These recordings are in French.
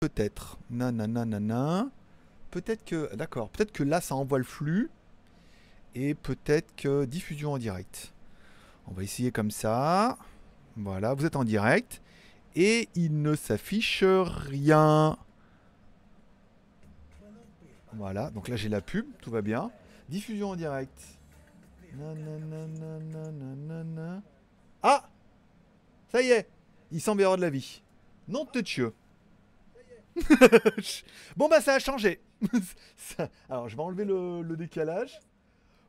peut-être. Peut-être que. D'accord. Peut-être que là, ça envoie le flux. Et peut-être que diffusion en direct. On va essayer comme ça. Voilà, vous êtes en direct. Et il ne s'affiche rien. Voilà, donc là j'ai la pub, tout va bien. Diffusion en direct. Ah Ça y est Il semble avoir de la vie. Non de Dieu. bon bah ça a changé. Ça- Alors je vais enlever le, le décalage.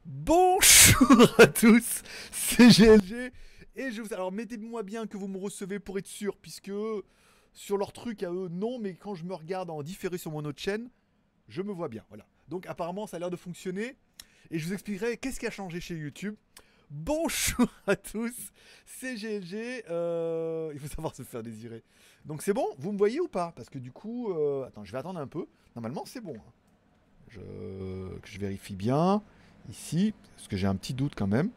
Bonjour à tous, c'est GLG. Et je vous... Alors mettez-moi bien que vous me recevez pour être sûr, puisque sur leur truc à eux, non, mais quand je me regarde en différé sur mon autre chaîne, je me vois bien. Voilà. Donc apparemment ça a l'air de fonctionner. Et je vous expliquerai qu'est-ce qui a changé chez YouTube. Bonjour à tous, c'est GLG. euh, il faut savoir se faire désirer. Donc c'est bon, vous me voyez ou pas? Parce que du coup, euh, attends, je vais attendre un peu. Normalement c'est bon. hein. Je, vérifie bien ici, parce que j'ai un petit doute quand même.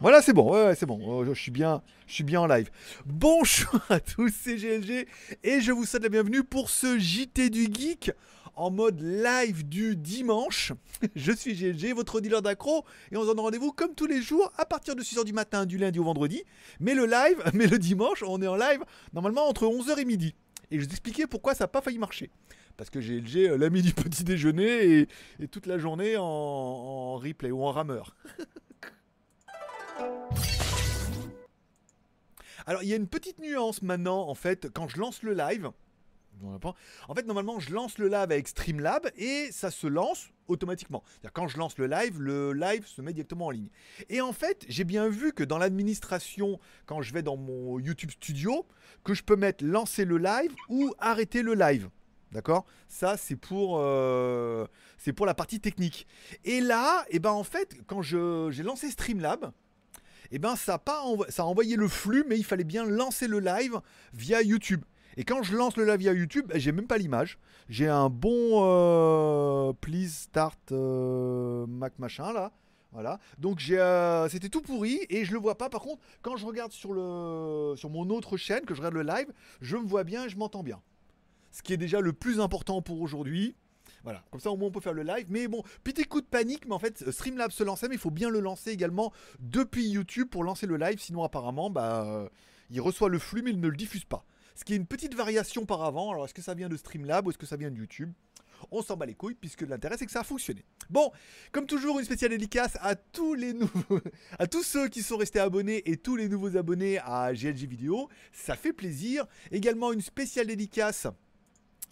Voilà, c'est bon, ouais, c'est bon. Oh, je suis bien, je suis bien en live. Bonjour à tous, c'est GLG et je vous souhaite la bienvenue pour ce JT du geek en mode live du dimanche. Je suis GLG, votre dealer d'accro et on se donne rendez-vous comme tous les jours à partir de 6h du matin du lundi au vendredi. Mais le live, mais le dimanche, on est en live normalement entre 11h et midi. Et je vous expliquer pourquoi ça n'a pas failli marcher. Parce que GLG, euh, l'ami du petit déjeuner et, toute la journée en replay ou en rameur. Alors, il y a une petite nuance maintenant, en fait, quand je lance le live. En fait, normalement, je lance le live avec Streamlab et ça se lance automatiquement. Quand je lance le live, le live se met directement en ligne. Et en fait, j'ai bien vu que dans l'administration, quand je vais dans mon YouTube Studio, que je peux mettre lancer le live ou arrêter le live. D'accord? Ça, c'est pour, euh, c'est pour la partie technique. Et là, et ben en fait, quand j'ai lancé Streamlab, et ben ça pas ça a envoyé le flux, mais il fallait bien lancer le live via YouTube. Et quand je lance le live via YouTube, ben, j'ai même pas l'image. J'ai un bon euh, please start euh, Mac machin là. Voilà. Donc euh, c'était tout pourri et je le vois pas. Par contre, quand je regarde sur le, sur mon autre chaîne, que je regarde le live, je me vois bien, et je m'entends bien. Ce qui est déjà le plus important pour aujourd'hui. Voilà, comme ça au moins on peut faire le live. Mais bon, petit coup de panique, mais en fait Streamlab se lançait, mais il faut bien le lancer également depuis YouTube pour lancer le live. Sinon apparemment, bah, il reçoit le flux mais il ne le diffuse pas. Ce qui est une petite variation par avant. Alors est-ce que ça vient de Streamlab ou est-ce que ça vient de YouTube? On s'en bat les couilles puisque l'intérêt c'est que ça a fonctionné. Bon, comme toujours une spéciale dédicace à tous les nouveaux, à tous ceux qui sont restés abonnés et tous les nouveaux abonnés à GLG Vidéo, ça fait plaisir. Également une spéciale dédicace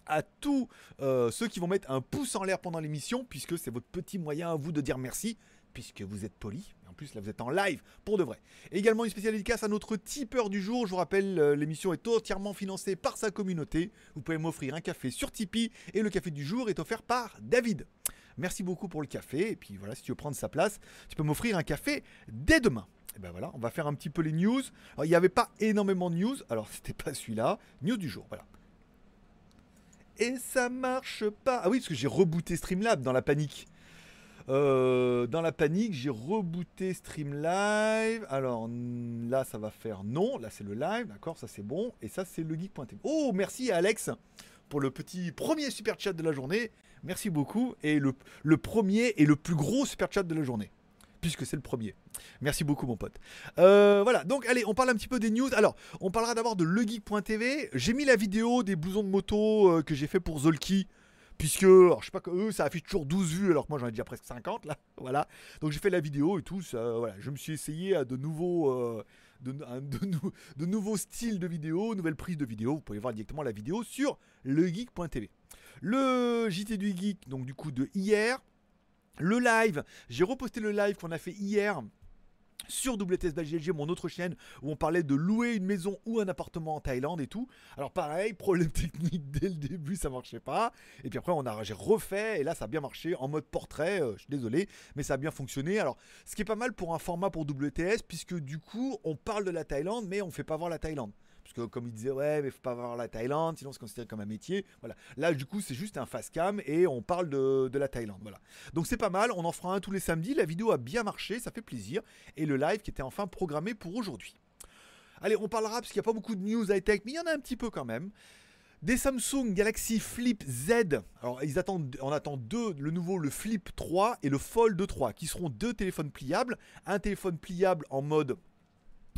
à tous euh, ceux qui vont mettre un pouce en l'air pendant l'émission, puisque c'est votre petit moyen à vous de dire merci, puisque vous êtes poli. Plus, là, vous êtes en live pour de vrai. Également une spéciale dédicace à notre tipeur du jour. Je vous rappelle, euh, l'émission est entièrement financée par sa communauté. Vous pouvez m'offrir un café sur Tipeee et le café du jour est offert par David. Merci beaucoup pour le café. Et puis voilà, si tu veux prendre sa place, tu peux m'offrir un café dès demain. Et ben voilà, on va faire un petit peu les news. Alors, il n'y avait pas énormément de news. Alors, c'était pas celui-là. News du jour, voilà. Et ça marche pas. Ah oui, parce que j'ai rebooté Streamlab dans la panique. Euh, dans la panique, j'ai rebooté Streamlive. Alors n- là, ça va faire non. Là, c'est le live, d'accord, ça c'est bon. Et ça, c'est le geek.tv. Oh, merci Alex pour le petit premier super chat de la journée. Merci beaucoup. Et le, le premier et le plus gros super chat de la journée. Puisque c'est le premier. Merci beaucoup, mon pote. Euh, voilà, donc allez, on parle un petit peu des news. Alors, on parlera d'abord de legeek.tv. J'ai mis la vidéo des blousons de moto euh, que j'ai fait pour Zolki. Puisque, alors, je sais pas, que eux, ça affiche toujours 12 vues, alors que moi j'en ai déjà presque 50 là. Voilà. Donc j'ai fait la vidéo et tout. Je me suis essayé à de nouveaux, euh, de, de de nouveaux styles de vidéos, nouvelles prises de vidéos. Vous pouvez voir directement la vidéo sur legeek.tv. Le JT du Geek, donc du coup de hier. Le live, j'ai reposté le live qu'on a fait hier sur WTS GLG, mon autre chaîne, où on parlait de louer une maison ou un appartement en Thaïlande et tout. Alors pareil, problème technique dès le début, ça marchait pas. Et puis après, on a, refait et là, ça a bien marché en mode portrait. euh, je suis désolé, mais ça a bien fonctionné. Alors, ce qui est pas mal pour un format pour WTS, puisque du coup, on parle de la Thaïlande, mais on fait pas voir la Thaïlande. Parce que comme il disait, ouais, mais faut pas voir la Thaïlande, sinon c'est considéré comme un métier. Voilà. Là, du coup, c'est juste un fast cam et on parle de, de la Thaïlande. Voilà. Donc c'est pas mal, on en fera un tous les samedis. La vidéo a bien marché, ça fait plaisir. Et le live qui était enfin programmé pour aujourd'hui. Allez, on parlera parce qu'il n'y a pas beaucoup de news high-tech, mais il y en a un petit peu quand même. Des Samsung Galaxy Flip Z. Alors, ils attendent, on attend deux, le nouveau, le Flip 3 et le Fold 3, qui seront deux téléphones pliables. Un téléphone pliable en mode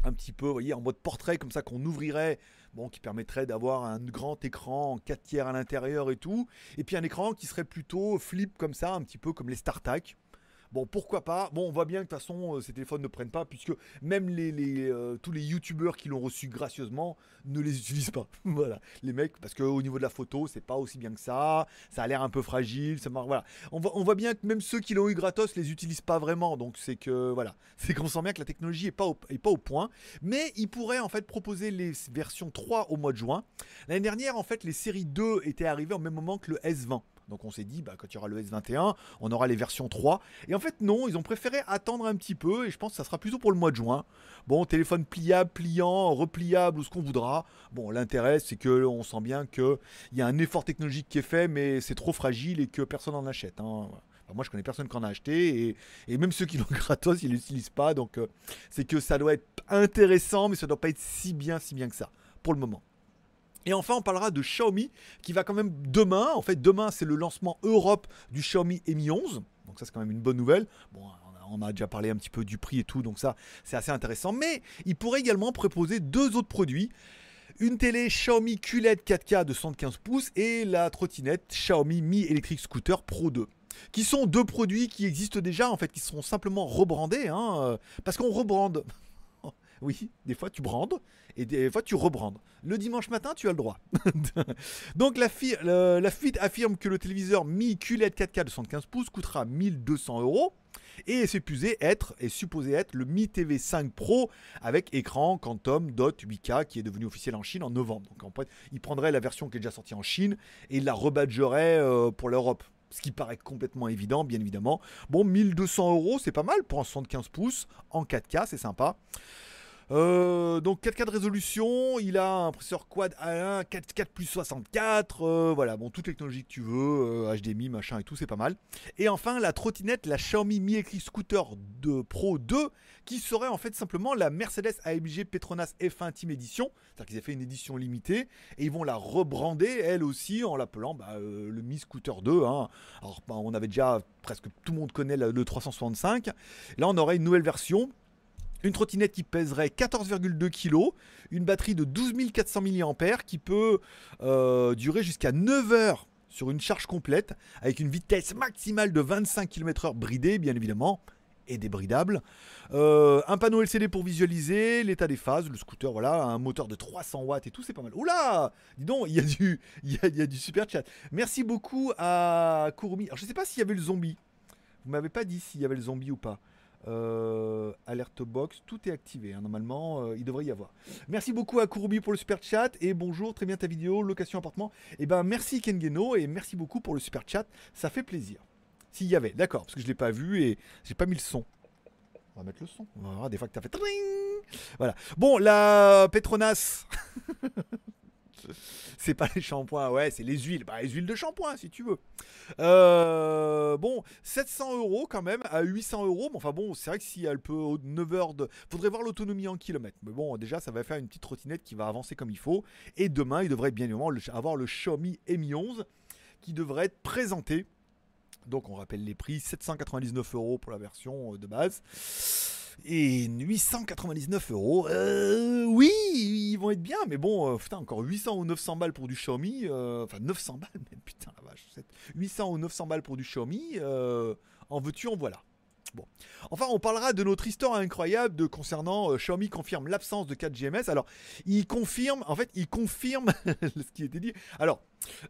un petit peu, vous voyez, en mode portrait, comme ça qu'on ouvrirait, bon, qui permettrait d'avoir un grand écran en 4 tiers à l'intérieur et tout. Et puis un écran qui serait plutôt flip comme ça, un petit peu comme les StarTAC. Bon, pourquoi pas Bon, on voit bien que de toute façon, euh, ces téléphones ne prennent pas, puisque même euh, tous les youtubeurs qui l'ont reçu gracieusement ne les utilisent pas. voilà, les mecs, parce qu'au niveau de la photo, c'est pas aussi bien que ça, ça a l'air un peu fragile, ça voilà. On voit, on voit bien que même ceux qui l'ont eu gratos les utilisent pas vraiment, donc c'est que, voilà, c'est qu'on sent bien que la technologie est pas, au, est pas au point, mais ils pourraient en fait proposer les versions 3 au mois de juin. L'année dernière, en fait, les séries 2 étaient arrivées au même moment que le S20. Donc on s'est dit, bah, quand il y aura le S21, on aura les versions 3. Et en fait, non, ils ont préféré attendre un petit peu, et je pense que ça sera plutôt pour le mois de juin. Bon, téléphone pliable, pliant, repliable, ou ce qu'on voudra. Bon, l'intérêt, c'est que on sent bien qu'il y a un effort technologique qui est fait, mais c'est trop fragile et que personne n'en achète. Hein. moi, je connais personne qui en a acheté, et, même ceux qui l'ont gratos, ils ne l'utilisent pas. Donc, euh, c'est que ça doit être intéressant, mais ça ne doit pas être si bien, si bien que ça, pour le moment. Et enfin, on parlera de Xiaomi qui va quand même demain. En fait, demain, c'est le lancement Europe du Xiaomi Mi 11. Donc, ça, c'est quand même une bonne nouvelle. Bon, on a déjà parlé un petit peu du prix et tout, donc ça, c'est assez intéressant. Mais il pourrait également proposer deux autres produits. Une télé Xiaomi QLED 4K de 115 pouces et la trottinette Xiaomi Mi Electric Scooter Pro 2 qui sont deux produits qui existent déjà en fait, qui seront simplement rebrandés, hein, euh, parce qu'on rebrande. Oui, des fois tu brandes et des fois tu rebrandes. Le dimanche matin, tu as le droit. Donc la, fuite affirme que le téléviseur Mi QLED 4K de 75 pouces coûtera 1200 euros et est supposé être, est supposé être le Mi TV 5 Pro avec écran Quantum Dot 8K qui est devenu officiel en Chine en novembre. Donc en fait, il prendrait la version qui est déjà sortie en Chine et la rebadgerait euh, pour l'Europe ce qui paraît complètement évident, bien évidemment. Bon, 1200 euros, c'est pas mal pour un 75 pouces en 4K, c'est sympa. Euh, donc 4K de résolution, il a un processeur quad A1, 4, 4 plus 64, euh, voilà, bon, toute technologie que tu veux, HDMI, euh, machin et tout, c'est pas mal. Et enfin, la trottinette, la Xiaomi Mi Electric Scooter de Pro 2, qui serait en fait simplement la Mercedes AMG Petronas F1 Team Edition, c'est-à-dire qu'ils ont fait une édition limitée, et ils vont la rebrander, elle aussi, en l'appelant bah, le Mi Scooter 2. Hein. Alors, bah, on avait déjà, presque tout le monde connaît le 365, là on aurait une nouvelle version une trottinette qui pèserait 14,2 kg, une batterie de 12 400 mAh qui peut euh, durer jusqu'à 9 heures sur une charge complète, avec une vitesse maximale de 25 km/h bridée, bien évidemment, et débridable. Euh, un panneau LCD pour visualiser l'état des phases, le scooter, voilà, un moteur de 300 watts et tout, c'est pas mal. Oula Dis donc, il y, a du, super chat. Merci beaucoup à Kurumi. Alors, je sais pas s'il y avait le zombie. Vous m'avez pas dit s'il y avait le zombie ou pas. Euh, alerte box, tout est activé. Hein. Normalement, euh, il devrait y avoir. Merci beaucoup à Kurubi pour le super chat et bonjour, très bien ta vidéo, location appartement. Et eh ben merci Kengeno et merci beaucoup pour le super chat, ça fait plaisir. S'il y avait, d'accord, parce que je l'ai pas vu et j'ai pas mis le son. On va mettre le son. On des fois que tu as fait. Voilà. Bon, la Petronas. c'est pas les shampoings, ouais, c'est les huiles. Bah, les huiles de shampoing, si tu veux. Euh, bon, 700 euros quand même, à 800 euros. Mais enfin bon, c'est vrai que si elle peut 9 heures de. Faudrait voir l'autonomie en kilomètres. Mais bon, déjà, ça va faire une petite trottinette qui va avancer comme il faut. Et demain, il devrait bien évidemment avoir le Xiaomi Mi 11 qui devrait être présenté. Donc, on rappelle les prix 799 euros pour la version euh, de base. Et 899 euros, euh, oui, ils vont être bien, mais bon, euh, putain, encore 800 ou 900 balles pour du Xiaomi, euh, enfin 900 balles, mais putain la vache, 800 ou 900 balles pour du Xiaomi, en veux-tu, en voilà. Enfin, on parlera de notre histoire incroyable de concernant euh, Xiaomi confirme l'absence de 4 GMS. Alors, il confirme, en fait, il confirme ce qui était dit. Alors,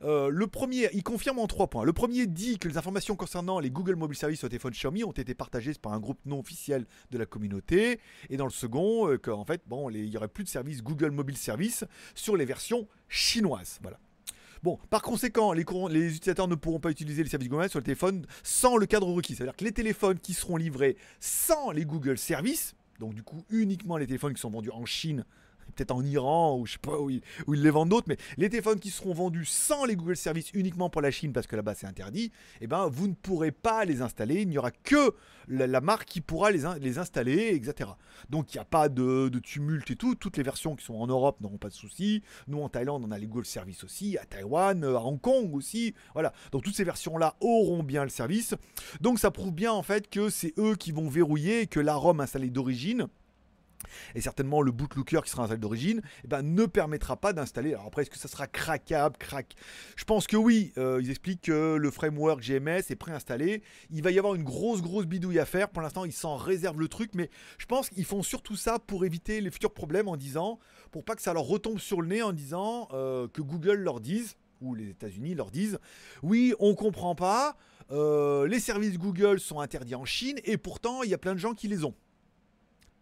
euh, le premier, il confirme en trois points. Le premier dit que les informations concernant les Google Mobile Service au téléphone Xiaomi ont été partagées par un groupe non officiel de la communauté. Et dans le second, euh, qu'en fait, bon, il y aurait plus de services Google Mobile Service sur les versions chinoises. Voilà. Bon, par conséquent, les, utilisateurs ne pourront pas utiliser les services Google sur le téléphone sans le cadre requis. C'est-à-dire que les téléphones qui seront livrés sans les Google Services, donc du coup uniquement les téléphones qui sont vendus en Chine peut-être en Iran ou je sais pas où ils, les vendent d'autres, mais les téléphones qui seront vendus sans les Google Services uniquement pour la Chine parce que là-bas c'est interdit, eh ben vous ne pourrez pas les installer. Il n'y aura que la, marque qui pourra les, in- les installer, etc. Donc il n'y a pas de, de tumulte et tout. Toutes les versions qui sont en Europe n'auront pas de soucis. Nous en Thaïlande on a les Google Services aussi, à Taïwan, euh, à Hong Kong aussi. Voilà. Donc toutes ces versions-là auront bien le service. Donc ça prouve bien en fait que c'est eux qui vont verrouiller et que la ROM installée d'origine et certainement le bootlooker qui sera installé d'origine, eh ben, ne permettra pas d'installer. Alors après, est-ce que ça sera craquable, crack Je pense que oui. Euh, ils expliquent que le framework GMS est préinstallé. Il va y avoir une grosse, grosse bidouille à faire. Pour l'instant, ils s'en réservent le truc, mais je pense qu'ils font surtout ça pour éviter les futurs problèmes en disant, pour pas que ça leur retombe sur le nez en disant euh, que Google leur dise ou les États-Unis leur disent oui, on comprend pas. euh, les services Google sont interdits en Chine et pourtant il y a plein de gens qui les ont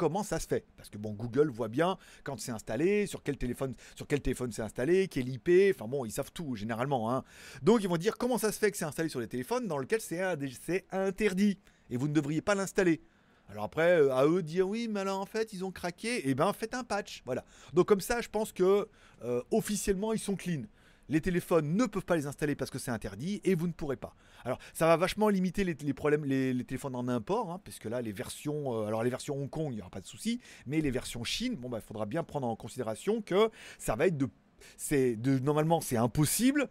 comment ça se fait Parce que bon, Google voit bien quand c'est installé, sur quel téléphone, sur quel téléphone c'est installé, quel IP. Enfin bon, ils savent tout généralement. hein. Donc ils vont dire comment ça se fait que c'est installé sur les téléphones dans lesquels c'est interdit et vous ne devriez pas l'installer. Alors après, euh, à eux dire oui, mais alors en fait ils ont craqué. Et ben faites un patch. Voilà. Donc comme ça, je pense que euh, officiellement ils sont clean. Les téléphones ne peuvent pas les installer parce que c'est interdit et vous ne pourrez pas. Alors, ça va vachement limiter les, problèmes, les, téléphones en import, hein, parce que là, les versions, euh, alors les versions Hong Kong, il n'y aura pas de souci, mais les versions Chine, bon, bah, il faudra bien prendre en considération que ça va être de, c'est normalement, c'est impossible.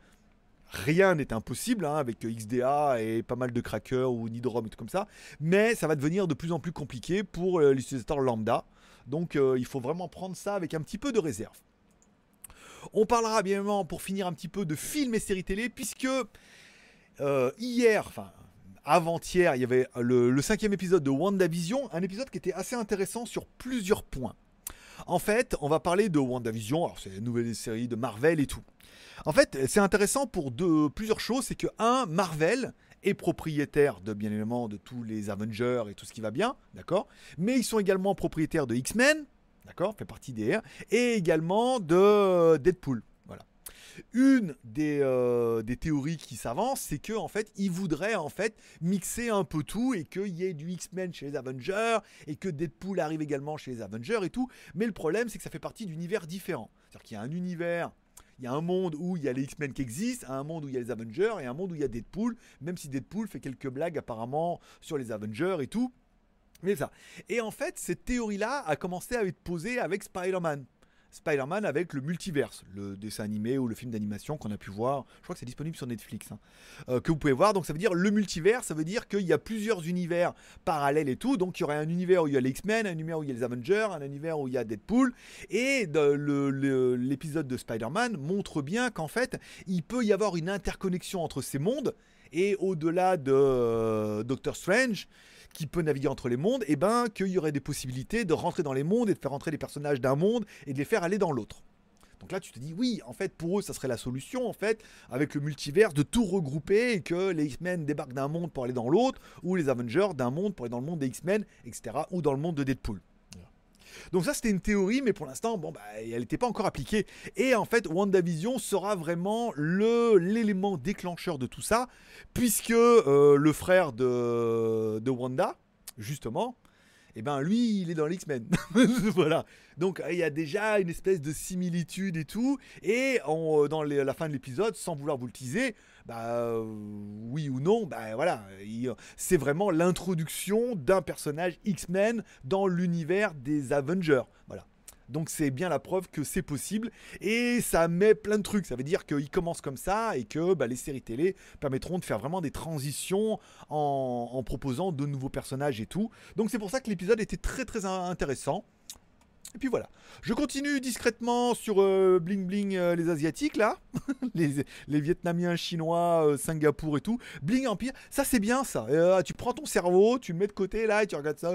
Rien n'est impossible hein, avec XDA et pas mal de crackers ou Nidrom et tout comme ça, mais ça va devenir de plus en plus compliqué pour euh, l'utilisateur lambda. Donc, euh, il faut vraiment prendre ça avec un petit peu de réserve. On parlera bien évidemment pour finir un petit peu de films et séries télé, puisque euh, hier, enfin avant-hier, il y avait le, cinquième épisode de WandaVision, un épisode qui était assez intéressant sur plusieurs points. En fait, on va parler de WandaVision, alors c'est une nouvelle série de Marvel et tout. En fait, c'est intéressant pour plusieurs choses, c'est que un, Marvel est propriétaire de bien évidemment de tous les Avengers et tout ce qui va bien, d'accord Mais ils sont également propriétaires de X-Men, d'accord Fait partie des R, et également de Deadpool. Voilà. Une des, euh, des théories qui s'avance, c'est que en fait, ils voudraient en fait mixer un peu tout et qu'il y ait du X-Men chez les Avengers et que Deadpool arrive également chez les Avengers et tout. Mais le problème, c'est que ça fait partie d'univers différents. C'est-à-dire qu'il y a un univers il y a un monde où il y a les X-Men qui existent, un monde où il y a les Avengers et un monde où il y a Deadpool, même si Deadpool fait quelques blagues apparemment sur les Avengers et tout. Mais ça. Et en fait, cette théorie-là a commencé à être posée avec Spider-Man. Spider-Man avec le multiverse, le dessin animé ou le film d'animation qu'on a pu voir. Je crois que c'est disponible sur Netflix, hein, euh, que vous pouvez voir. Donc ça veut dire le multivers, ça veut dire qu'il y a plusieurs univers parallèles et tout. Donc il y aurait un univers où il y a les X-Men, un univers où il y a les Avengers, un univers où il y a Deadpool. Et l'épisode de Spider-Man montre bien qu'en fait, il peut y avoir une interconnexion entre ces mondes. Et au-delà de euh, Doctor Strange, qui peut naviguer entre les mondes, et ben qu'il y aurait des possibilités de rentrer dans les mondes et de faire rentrer les personnages d'un monde et de les faire aller dans l'autre. Donc là, tu te dis, oui, en fait, pour eux, ça serait la solution, en fait, avec le multivers, de tout regrouper et que les X-Men débarquent d'un monde pour aller dans l'autre, ou les Avengers d'un monde pour aller dans le monde des X-Men, etc., ou dans le monde de Deadpool. Donc ça, c'était une théorie, mais pour l'instant, bon, bah, elle n'était pas encore appliquée. Et en fait, WandaVision sera vraiment l'élément déclencheur de tout ça, puisque euh, le frère de, de Wanda, justement, eh ben lui, il est dans l'X-Men. voilà. Donc il y a déjà une espèce de similitude et tout. Et en- dans la fin de l'épisode, sans vouloir vous le teaser, bah euh, oui ou non, bah voilà, il- c'est vraiment l'introduction d'un personnage X-Men dans l'univers des Avengers. Voilà. Donc c'est bien la preuve que c'est possible et ça met plein de trucs. Ça veut dire qu'il commence comme ça et que bah, les séries télé permettront de faire vraiment des transitions en, en proposant de nouveaux personnages et tout. Donc c'est pour ça que l'épisode était très très in- intéressant. Et puis voilà. Je continue discrètement sur euh, Bling Bling euh, les Asiatiques là. les, Vietnamiens, Chinois, euh, Singapour et tout. Bling Empire, ça c'est bien ça. Tu prends ton cerveau, tu le mets de côté là et tu regardes ça.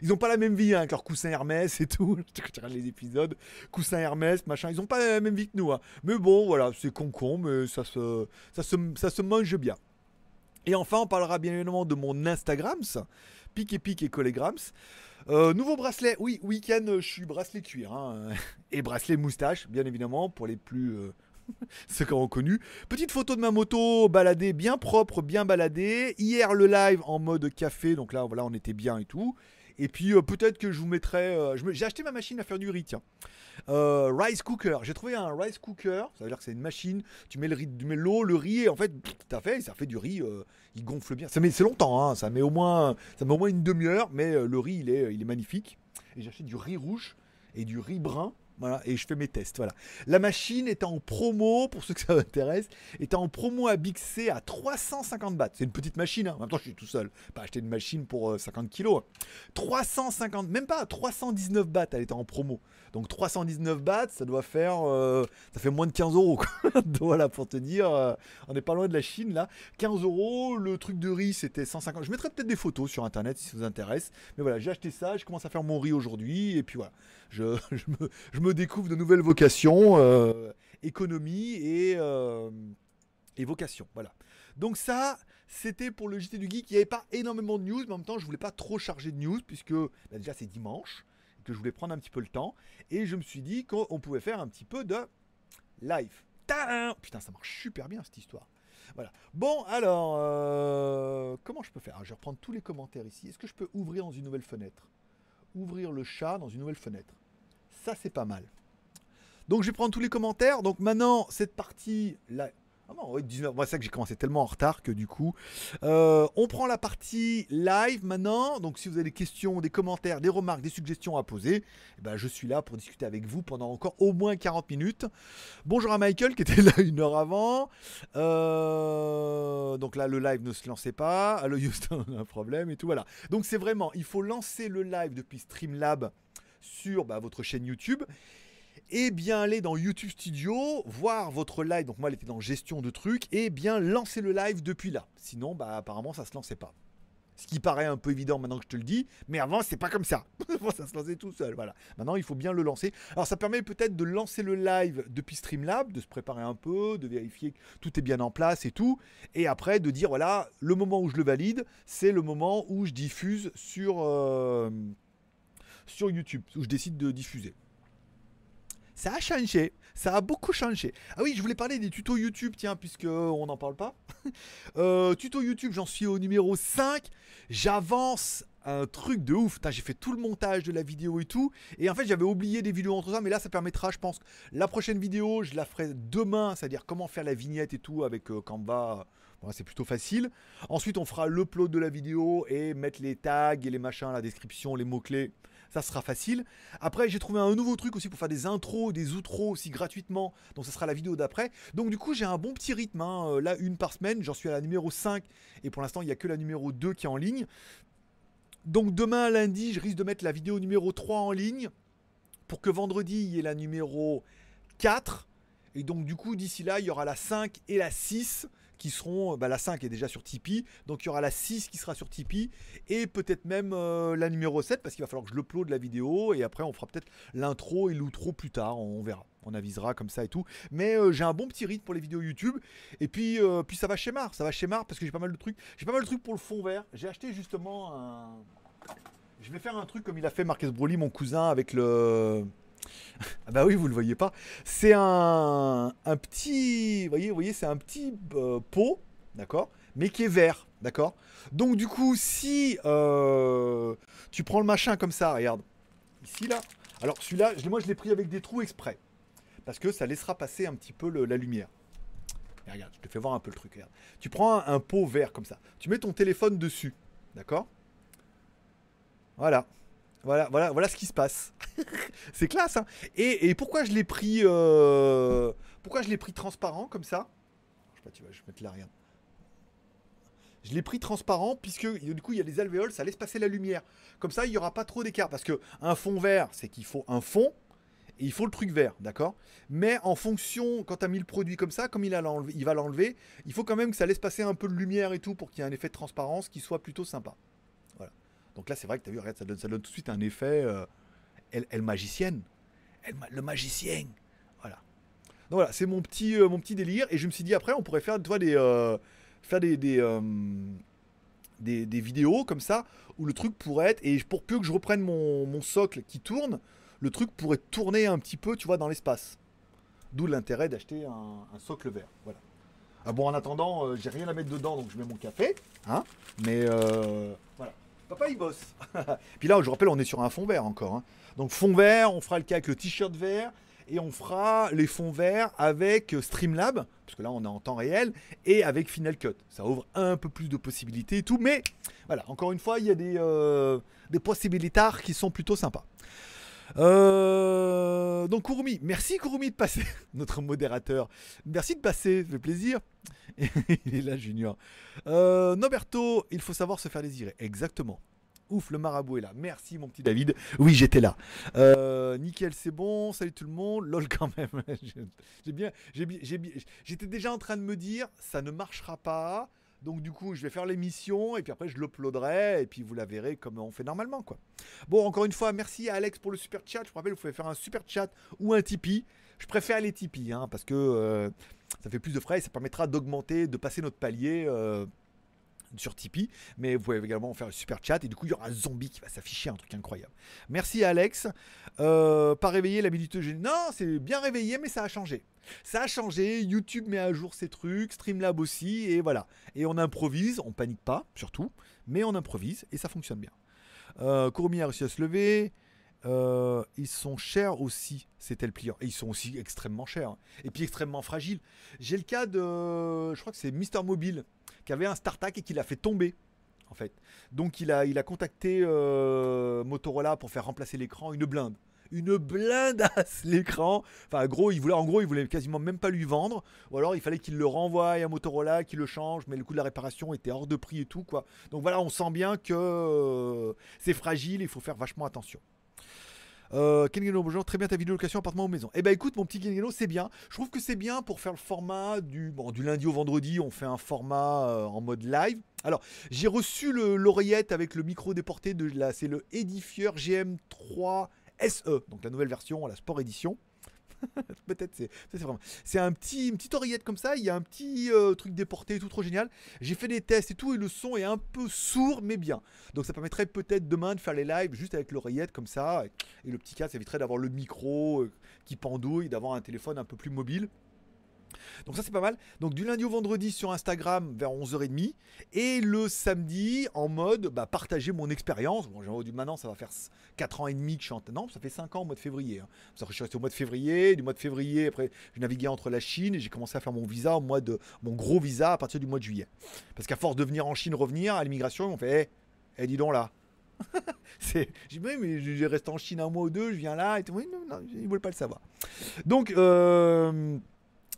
Ils ont pas la même vie hein, avec leur coussin Hermès et tout. tu regardes les épisodes, coussin Hermès, machin. Ils ont pas la même vie que nous. hein. Mais bon, voilà, c'est con-con, mais ça se, ça, se, ça se mange bien. Et enfin, on parlera bien évidemment de mon Instagram, ça. Pic et pic et collégrams. Euh, nouveau bracelet, oui, week-end, je suis bracelet cuir. hein, et bracelet moustache, bien évidemment, pour les plus. euh, ceux qui ont connu. Petite photo de ma moto baladée, bien propre, bien baladée. Hier, le live en mode café, donc là, voilà, on était bien et tout. Et puis euh, peut-être que je vous mettrai. J'ai acheté ma machine à faire du riz, tiens. Euh, rice cooker. J'ai trouvé un rice cooker. Ça veut dire que c'est une machine. Tu mets le riz, tu mets l'eau, le riz, et en fait, t'as fait, ça fait du riz. euh, il gonfle bien. Ça met, c'est longtemps. Hein, ça met au moins, ça met une demi-heure. Mais euh, le riz, il est, il est magnifique. Et j'ai acheté du riz rouge et du riz brun. Et je fais mes tests. Voilà. La machine est en promo, pour ceux que ça intéresse, est en promo à Big C à 350 bahts. C'est une petite machine, hein. en même temps je suis tout seul. Pas acheter une machine pour euh, 50 kilos. 350, même pas 319 bahts, elle était en promo. Donc 319 bahts, ça doit faire, euh, ça fait moins de 15 euros. voilà, pour te dire, euh, on n'est pas loin de la Chine là. 15 euros, le truc de riz c'était 150. Je mettrai peut-être des photos sur internet si ça vous intéresse. Mais voilà, j'ai acheté ça, je commence à faire mon riz aujourd'hui. Et puis voilà, je me découvre de nouvelles vocations, euh, économie et, euh, et vocation. Voilà. Donc ça, c'était pour le JT du Geek. Il n'y avait pas énormément de news, mais en même temps, je voulais pas trop charger de news, puisque bah, déjà c'est dimanche, et que je voulais prendre un petit peu le temps. Et je me suis dit qu'on pouvait faire un petit peu de live. Putain, ça marche super bien cette histoire. Voilà. Bon, alors, euh, comment je peux faire? Ah, Je vais reprendre tous les commentaires ici. Est-ce que je peux ouvrir dans une nouvelle fenêtre? Ouvrir le chat dans une nouvelle fenêtre. Ça, c'est pas mal. Donc, je vais prendre tous les commentaires. Donc, maintenant, cette partie là. Ah non, ouais, 19. Moi, c'est que j'ai commencé tellement en retard que du coup. euh, on prend la partie live maintenant. Donc, si vous avez des questions, des commentaires, des remarques, des suggestions à poser, eh ben, je suis là pour discuter avec vous pendant encore au moins 40 minutes. Bonjour à Michael qui était là une heure avant. Euh, donc là, le live ne se lançait pas. Allo Houston, on a un problème et tout. Voilà. Donc c'est vraiment, il faut lancer le live depuis Streamlab sur bah, votre chaîne YouTube. Et bien aller dans YouTube Studio, voir votre live. Donc moi, elle était dans gestion de trucs. Et bien lancer le live depuis là. Sinon, bah, apparemment, ça se lançait pas. Ce qui paraît un peu évident maintenant que je te le dis, mais avant c'est pas comme ça. Ça se lançait tout seul. Voilà. Maintenant il faut bien le lancer. Alors ça permet peut-être de lancer le live depuis Streamlab, de se préparer un peu, de vérifier que tout est bien en place et tout, et après de dire voilà le moment où je le valide, c'est le moment où je diffuse sur euh, sur YouTube, où je décide de diffuser. Ça a changé, ça a beaucoup changé. Ah oui, je voulais parler des tutos YouTube, tiens, puisque on n'en parle pas. Euh, tuto YouTube, j'en suis au numéro 5. J'avance un truc de ouf. J'ai fait tout le montage de la vidéo et tout. Et en fait, j'avais oublié des vidéos entre ça, mais là, ça permettra, je pense, la prochaine vidéo, je la ferai demain, c'est-à-dire comment faire la vignette et tout avec euh, Canva. Bon, c'est plutôt facile. Ensuite, on fera l'upload de la vidéo et mettre les tags et les machins, la description, les mots-clés. Ça sera facile. Après, j'ai trouvé un nouveau truc aussi pour faire des intros, des outros aussi gratuitement. Donc, ça sera la vidéo d'après. Donc, du coup, j'ai un bon petit rythme. hein. Euh, Là, une par semaine. J'en suis à la numéro 5. Et pour l'instant, il n'y a que la numéro 2 qui est en ligne. Donc, demain, lundi, je risque de mettre la vidéo numéro 3 en ligne. Pour que vendredi, il y ait la numéro 4. Et donc, du coup, d'ici là, il y aura la 5 et la 6 qui seront. Bah, la 5 est déjà sur Tipeee. Donc, il y aura la 6 qui sera sur Tipeee. Et peut-être même euh, la numéro 7 parce qu'il va falloir que je l'upload la vidéo. Et après, on fera peut-être l'intro et l'outro plus tard. On verra. On avisera comme ça et tout. Mais euh, j'ai un bon petit rythme pour les vidéos YouTube. Et puis, euh, puis ça va chez Mar. Ça va chez Mar parce que j'ai pas mal de trucs. J'ai pas mal de trucs pour le fond vert. J'ai acheté justement un. Je vais faire un truc comme il a fait Marcus Broly, mon cousin, avec le. Ah bah oui, vous le voyez pas. C'est un, petit, voyez, voyez, c'est un petit euh, pot, d'accord, mais qui est vert, d'accord. Donc du coup, si euh, tu prends le machin comme ça, regarde, ici là. Alors celui-là, moi je l'ai pris avec des trous exprès, parce que ça laissera passer un petit peu la lumière. Regarde, je te fais voir un peu le truc. Regarde. Tu prends un, un pot vert comme ça, tu mets ton téléphone dessus, d'accord. Voilà. Voilà, voilà, voilà ce qui se passe. c'est classe, hein et, pourquoi je l'ai pris, euh, pourquoi je l'ai pris transparent comme ça? Je sais pas, tu vois, je vais mettre là rien. Je l'ai pris transparent puisque du coup il y a les alvéoles, ça laisse passer la lumière. Comme ça, il n'y aura pas trop d'écart parce que un fond vert, c'est qu'il faut un fond et il faut le truc vert, d'accord? Mais en fonction, quand tu as mis le produit comme ça, comme il, a il va l'enlever, il faut quand même que ça laisse passer un peu de lumière et tout pour qu'il y ait un effet de transparence qui soit plutôt sympa. Donc là, c'est vrai que tu as vu, regarde, ça donne, tout de suite un effet. euh, elle, magicienne. Elle le magicien. Voilà. Donc voilà, c'est mon petit, euh, mon petit délire. Et je me suis dit, après, on pourrait faire, tu vois, des, euh, faire des, des, des, vidéos comme ça, où le truc pourrait être, et pour peu que je reprenne mon, socle qui tourne, le truc pourrait tourner un petit peu, tu vois, dans l'espace. D'où l'intérêt d'acheter un, un socle vert. Voilà. Ah bon, en attendant, j'ai rien à mettre dedans, donc je mets mon café. Hein Mais voilà. Papa, il bosse. Puis là, je rappelle, on est sur un fond vert encore. hein. Donc fond vert, on fera le cas avec le t-shirt vert et on fera les fonds verts avec Streamlab, parce que là on est en temps réel, et avec Final Cut. Ça ouvre un peu plus de possibilités et tout, mais voilà, encore une fois, il y a des, euh, des possibilités qui sont plutôt sympas. Euh, donc Kurumi, merci Kurumi de passer, notre modérateur. Merci de passer, ça fait plaisir. il est là, Junior. Euh, Noberto, il faut savoir se faire désirer. Exactement. Ouf, le marabout est là. Merci, mon petit David. Oui, j'étais là. Euh, nickel, c'est bon. Salut tout le monde. Lol, quand même. j'ai bien, j'ai bien, j'étais déjà en train de me dire, ça ne marchera pas. Donc du coup, je vais faire l'émission et puis après je l'uploaderai et puis vous la verrez comme on fait normalement quoi. Bon, encore une fois, merci à Alex pour le super chat. Je vous rappelle, vous pouvez faire un super chat ou un Tipeee. Je préfère les Tipeee hein, parce que euh, ça fait plus de frais et ça permettra d'augmenter, de passer notre palier euh, sur Tipeee. Mais vous pouvez également faire un super chat et du coup, il y aura un zombie qui va s'afficher, un truc incroyable. Merci à Alex. Euh, pas réveillé l'habilité génie. Non, c'est bien réveillé, mais ça a changé. Ça a changé. YouTube met à jour ses trucs, Streamlab aussi, et voilà. Et on improvise, on panique pas, surtout, mais on improvise et ça fonctionne bien. Euh, a réussi à se lever. Euh, ils sont chers aussi, c'était le pliant. Et ils sont aussi extrêmement chers. hein. Et puis extrêmement fragiles. J'ai le cas de. Je crois que c'est Mister Mobile qui avait un StarTAC et qui l'a fait tomber. En fait. Donc il a, il a contacté euh, Motorola pour faire remplacer l'écran, une blinde. Une blindasse l'écran. Enfin, gros, il voulait, en gros, il voulait quasiment même pas lui vendre. Ou alors, il fallait qu'il le renvoie à Motorola, qu'il le change, mais le coût de la réparation était hors de prix et tout, quoi. Donc voilà, on sent bien que euh, c'est fragile, il faut faire vachement attention. Euh, Ken Geno, bonjour, très bien ta vidéo location appartement ou maison. Eh ben écoute mon petit Ken Geno, c'est bien. Je trouve que c'est bien pour faire le format du bon du lundi au vendredi, on fait un format euh, en mode live. Alors, j'ai reçu le l'oreillette avec le micro déporté de là, c'est le Edifier GM3 SE, donc la nouvelle version, la Sport Edition. Peut-être c'est c'est vraiment. C'est un petit une petite oreillette comme ça, il y a un petit euh, truc déporté et tout trop génial. J'ai fait des tests et tout et le son est un peu sourd mais bien. Donc ça permettrait peut-être demain de faire les lives juste avec l'oreillette comme ça et le petit casque ça éviterait d'avoir le micro euh, qui pendouille, d'avoir un téléphone un peu plus mobile. Donc ça c'est pas mal. Donc du lundi au vendredi sur Instagram vers 11h30 et le samedi en mode bah, partager mon expérience. Bon, j'ai maintenant ça va faire 4 ans et demi que je suis en non, ça fait 5 ans au mois de février. hein. Parce que je suis resté au mois de février, du mois de février après je naviguais entre la Chine et j'ai commencé à faire mon visa au mois de mon gros visa à partir du mois de juillet. Parce qu'à force de venir en Chine revenir à l'immigration, ils m'ont fait "Eh, eh, dis donc là." c'est j'ai mais je je reste en Chine un mois ou deux, je viens là et tout. Oui, non, non, ils veulent pas le savoir. Donc euh,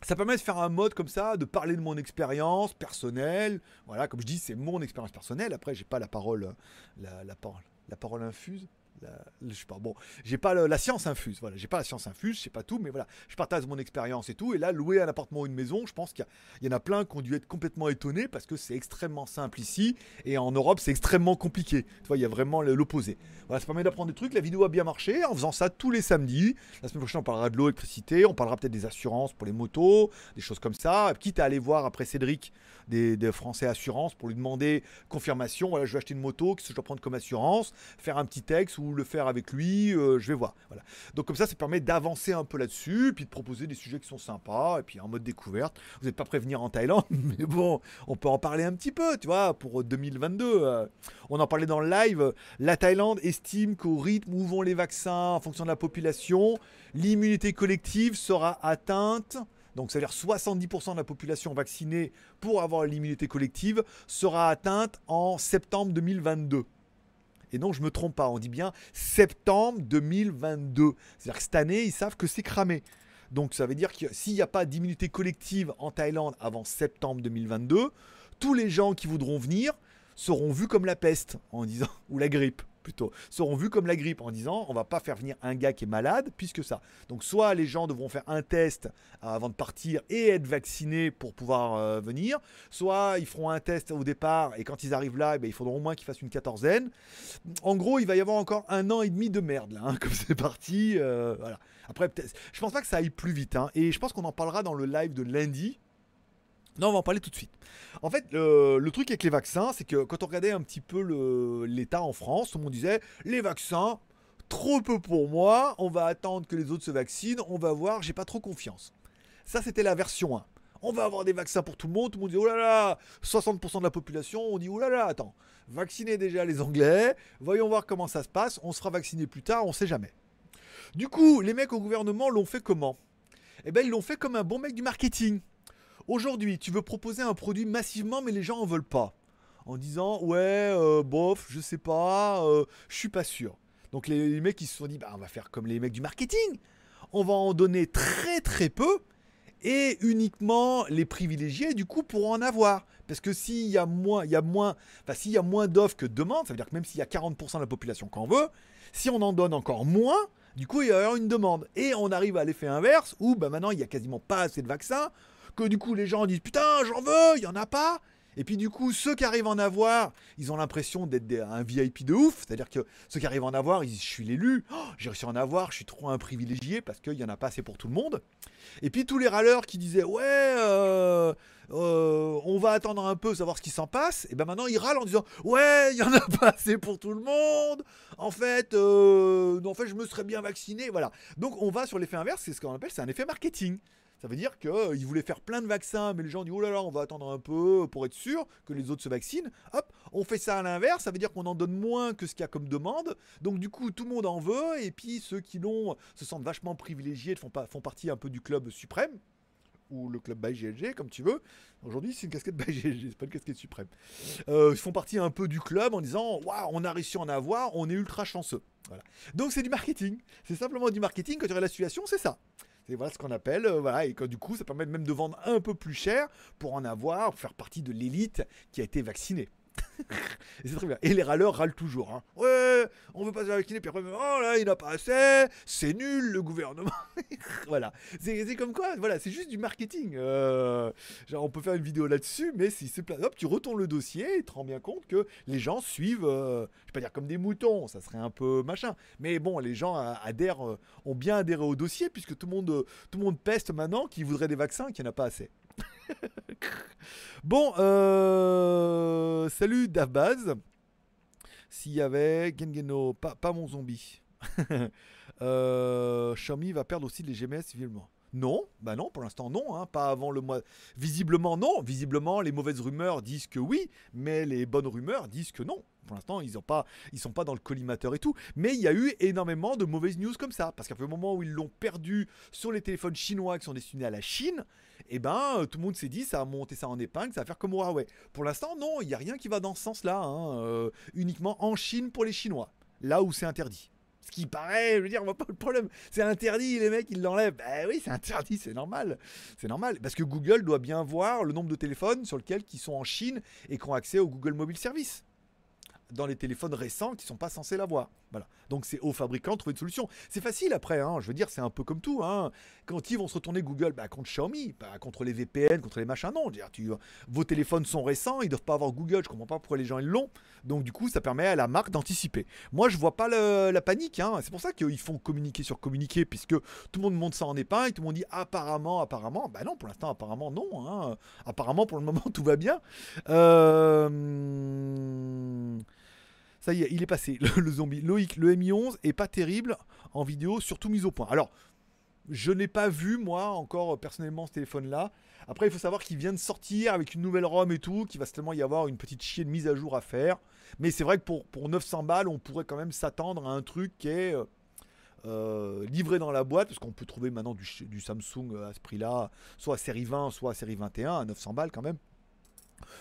ça permet de faire un mode comme ça, de parler de mon expérience personnelle. Voilà, comme je dis, c'est mon expérience personnelle. Après, j'ai pas la parole, la, la parole, la parole infuse. La, je sais pas. Bon, j'ai pas la science infuse. Voilà, j'ai pas la science infuse. Je sais pas tout, mais voilà, je partage mon expérience et tout. Et là, louer un appartement ou une maison, je pense qu'il y, en a plein qui ont dû être complètement étonnés parce que c'est extrêmement simple ici et en Europe, c'est extrêmement compliqué. Tu vois, il y a vraiment l'opposé. Voilà, ça permet d'apprendre des trucs. La vidéo a bien marché en faisant ça tous les samedis. La semaine prochaine, on parlera de l'eau, l'électricité, on parlera peut-être des assurances pour les motos, des choses comme ça. Quitte à aller voir après Cédric des, Français Assurances pour lui demander confirmation. Voilà, je vais acheter une moto, qu'est-ce que je dois prendre comme assurance? Faire un petit texte ou le faire avec lui, euh, je vais voir. Voilà. Donc comme ça, ça permet d'avancer un peu là-dessus, puis de proposer des sujets qui sont sympas, et puis en mode découverte. Vous n'êtes pas prévenir en Thaïlande, mais bon, on peut en parler un petit peu, tu vois, pour 2022. euh. on en parlait dans le live. La Thaïlande estime qu'au rythme où vont les vaccins en fonction de la population, l'immunité collective sera atteinte. Donc, c'est-à-dire 70% de la population vaccinée pour avoir l'immunité collective sera atteinte en septembre 2022. Et non, je me trompe pas, on dit bien septembre 2022. C'est-à-dire que cette année, ils savent que c'est cramé. Donc ça veut dire que s'il n'y a pas d'immunité collective en Thaïlande avant septembre 2022, tous les gens qui voudront venir seront vus comme la peste en disant ou la grippe plutôt seront vus comme la grippe en disant on va pas faire venir un gars qui est malade puisque ça. Donc soit les gens devront faire un test avant de partir et être vaccinés pour pouvoir euh, venir, soit ils feront un test au départ et quand ils arrivent là, eh ben, il faudra au moins qu'ils fassent une quatorzaine. En gros, il va y avoir encore un an et demi de merde là, hein, comme c'est parti. euh, voilà. Après, je pense pas que ça aille plus vite hein, et je pense qu'on en parlera dans le live de lundi. Non, on va en parler tout de suite. En fait, le, truc avec les vaccins, c'est que quand on regardait un petit peu l'état en France, tout le monde disait les vaccins, trop peu pour moi, on va attendre que les autres se vaccinent, on va voir, j'ai pas trop confiance. Ça, c'était la version 1. On va avoir des vaccins pour tout le monde. Tout le monde dit oh là là, 60% de la population. On dit oh là là, attends, vaccinez déjà les Anglais. Voyons voir comment ça se passe. On sera vacciné plus tard, on sait jamais. Du coup, les mecs au gouvernement l'ont fait comment? Eh ben, ils l'ont fait comme un bon mec du marketing. Aujourd'hui, tu veux proposer un produit massivement, mais les gens en veulent pas. En disant ouais, euh, bof, je sais pas, euh, je suis pas sûr. Donc les, mecs ils se sont dit bah on va faire comme les mecs du marketing. On va en donner très très peu et uniquement les privilégiés du coup pour en avoir. Parce que s'il y a moins, moins, s'il y a moins d'offres que de demandes, ça veut dire que même s'il y a 40% de la population qu'on veut, si on en donne encore moins, du coup il y a une demande. Et on arrive à l'effet inverse où bah, maintenant il y a quasiment pas assez de vaccins, que du coup les gens disent putain j'en veux, il y en a pas. Et puis du coup, ceux qui arrivent en avoir, ils ont l'impression d'être un VIP de ouf. C'est-à-dire que ceux qui arrivent en avoir, ils disent je suis l'élu, oh, j'ai réussi à en avoir, je suis trop un privilégié parce qu'il n'y en a pas assez pour tout le monde. Et puis tous les râleurs qui disaient ouais, euh, euh, on va attendre un peu, savoir ce qui s'en passe. Et ben maintenant ils râlent en disant ouais, il y en a pas assez pour tout le monde. En fait, euh, en fait, je me serais bien vacciné. Voilà. Donc on va sur l'effet inverse. C'est ce qu'on appelle, c'est un effet marketing. Ça veut dire qu'ils voulaient faire plein de vaccins, mais les gens disent oh là là, on va attendre un peu pour être sûr que les autres se vaccinent. Hop, on fait ça à l'inverse, ça veut dire qu'on en donne moins que ce qu'il y a comme demande. Donc du coup, tout le monde en veut, et puis ceux qui l'ont se sentent vachement privilégiés, font, pas, font partie un peu du club suprême ou le club by GLG, comme tu veux. Aujourd'hui, c'est une casquette by GLG, c'est pas une casquette suprême. Euh, ils font partie un peu du club en disant Waouh, on a réussi à en avoir, on est ultra chanceux. Voilà. Donc, c'est du marketing. C'est simplement du marketing. Quand tu regardes la situation, c'est ça. C'est voilà ce qu'on appelle, euh, voilà, et que du coup, ça permet même de vendre un peu plus cher pour en avoir, pour faire partie de l'élite qui a été vaccinée. et c'est très bien. Et les râleurs râlent toujours. Hein. Ouais, on veut pas se vacciner, puis après, oh là, il n'a pas assez, c'est nul le gouvernement. voilà. C'est comme quoi, voilà, c'est juste du marketing. Euh, genre, on peut faire une vidéo là-dessus, mais si c'est hop, tu retournes le dossier et tu te rends bien compte que les gens suivent, euh, je vais pas dire comme des moutons, ça serait un peu machin. Mais bon, les gens adhèrent, euh, ont bien adhéré au dossier, puisque tout le monde, tout le monde peste maintenant qui voudrait des vaccins, qu'il n'y en a pas assez. bon, euh, salut Davbaz. S'il y avait Gengeno, pas, mon zombie. euh, Xiaomi va perdre aussi les GMS civilement. Non, bah non, pour l'instant non, hein, pas avant le mois. Visiblement non, visiblement les mauvaises rumeurs disent que oui, mais les bonnes rumeurs disent que non. Pour l'instant, ils ont pas, ils sont pas dans le collimateur et tout. Mais il y a eu énormément de mauvaises news comme ça, parce qu'à le moment où ils l'ont perdu sur les téléphones chinois qui sont destinés à la Chine, eh ben euh, tout le monde s'est dit ça a monté ça en épingle, ça va faire comme Huawei. Pour l'instant, non, il n'y a rien qui va dans ce sens-là, hein, euh, uniquement en Chine pour les Chinois, là où c'est interdit. Ce qui paraît, je veux dire, on voit pas le problème. C'est interdit, les mecs, ils l'enlèvent. Ben oui, c'est interdit, c'est normal. C'est normal. Parce que Google doit bien voir le nombre de téléphones sur lesquels qui sont en Chine et qui ont accès au Google Mobile Service dans les téléphones récents qui sont pas censés l'avoir. Voilà. Donc c'est aux fabricants de trouver une solution. C'est facile après, hein. je veux dire, c'est un peu comme tout. Hein. Quand ils vont se retourner Google bah, contre Xiaomi, bah, contre les VPN, contre les machins, non. Tu, vos téléphones sont récents, ils doivent pas avoir Google, je comprends pas pourquoi les gens l'ont. Donc du coup, ça permet à la marque d'anticiper. Moi, je vois pas la panique. Hein. C'est pour ça qu'ils font communiquer sur communiquer, puisque tout le monde monte ça en épingle, tout le monde dit apparemment, apparemment. Bah non, pour l'instant, apparemment, non. Apparemment, pour le moment, tout va bien. Euh... Ça y est, il est passé, le, zombie. Loïc, le Mi11 est pas terrible en vidéo, surtout mise au point. Alors, je n'ai pas vu, moi, encore personnellement, ce téléphone-là. Après, il faut savoir qu'il vient de sortir avec une nouvelle ROM et tout, qu'il va seulement y avoir une petite chier de mise à jour à faire. Mais c'est vrai que pour, pour 900 balles, on pourrait quand même s'attendre à un truc qui est euh, euh, livré dans la boîte, parce qu'on peut trouver maintenant du, du Samsung à ce prix-là, soit à série 20, soit à série 21, à 900 balles quand même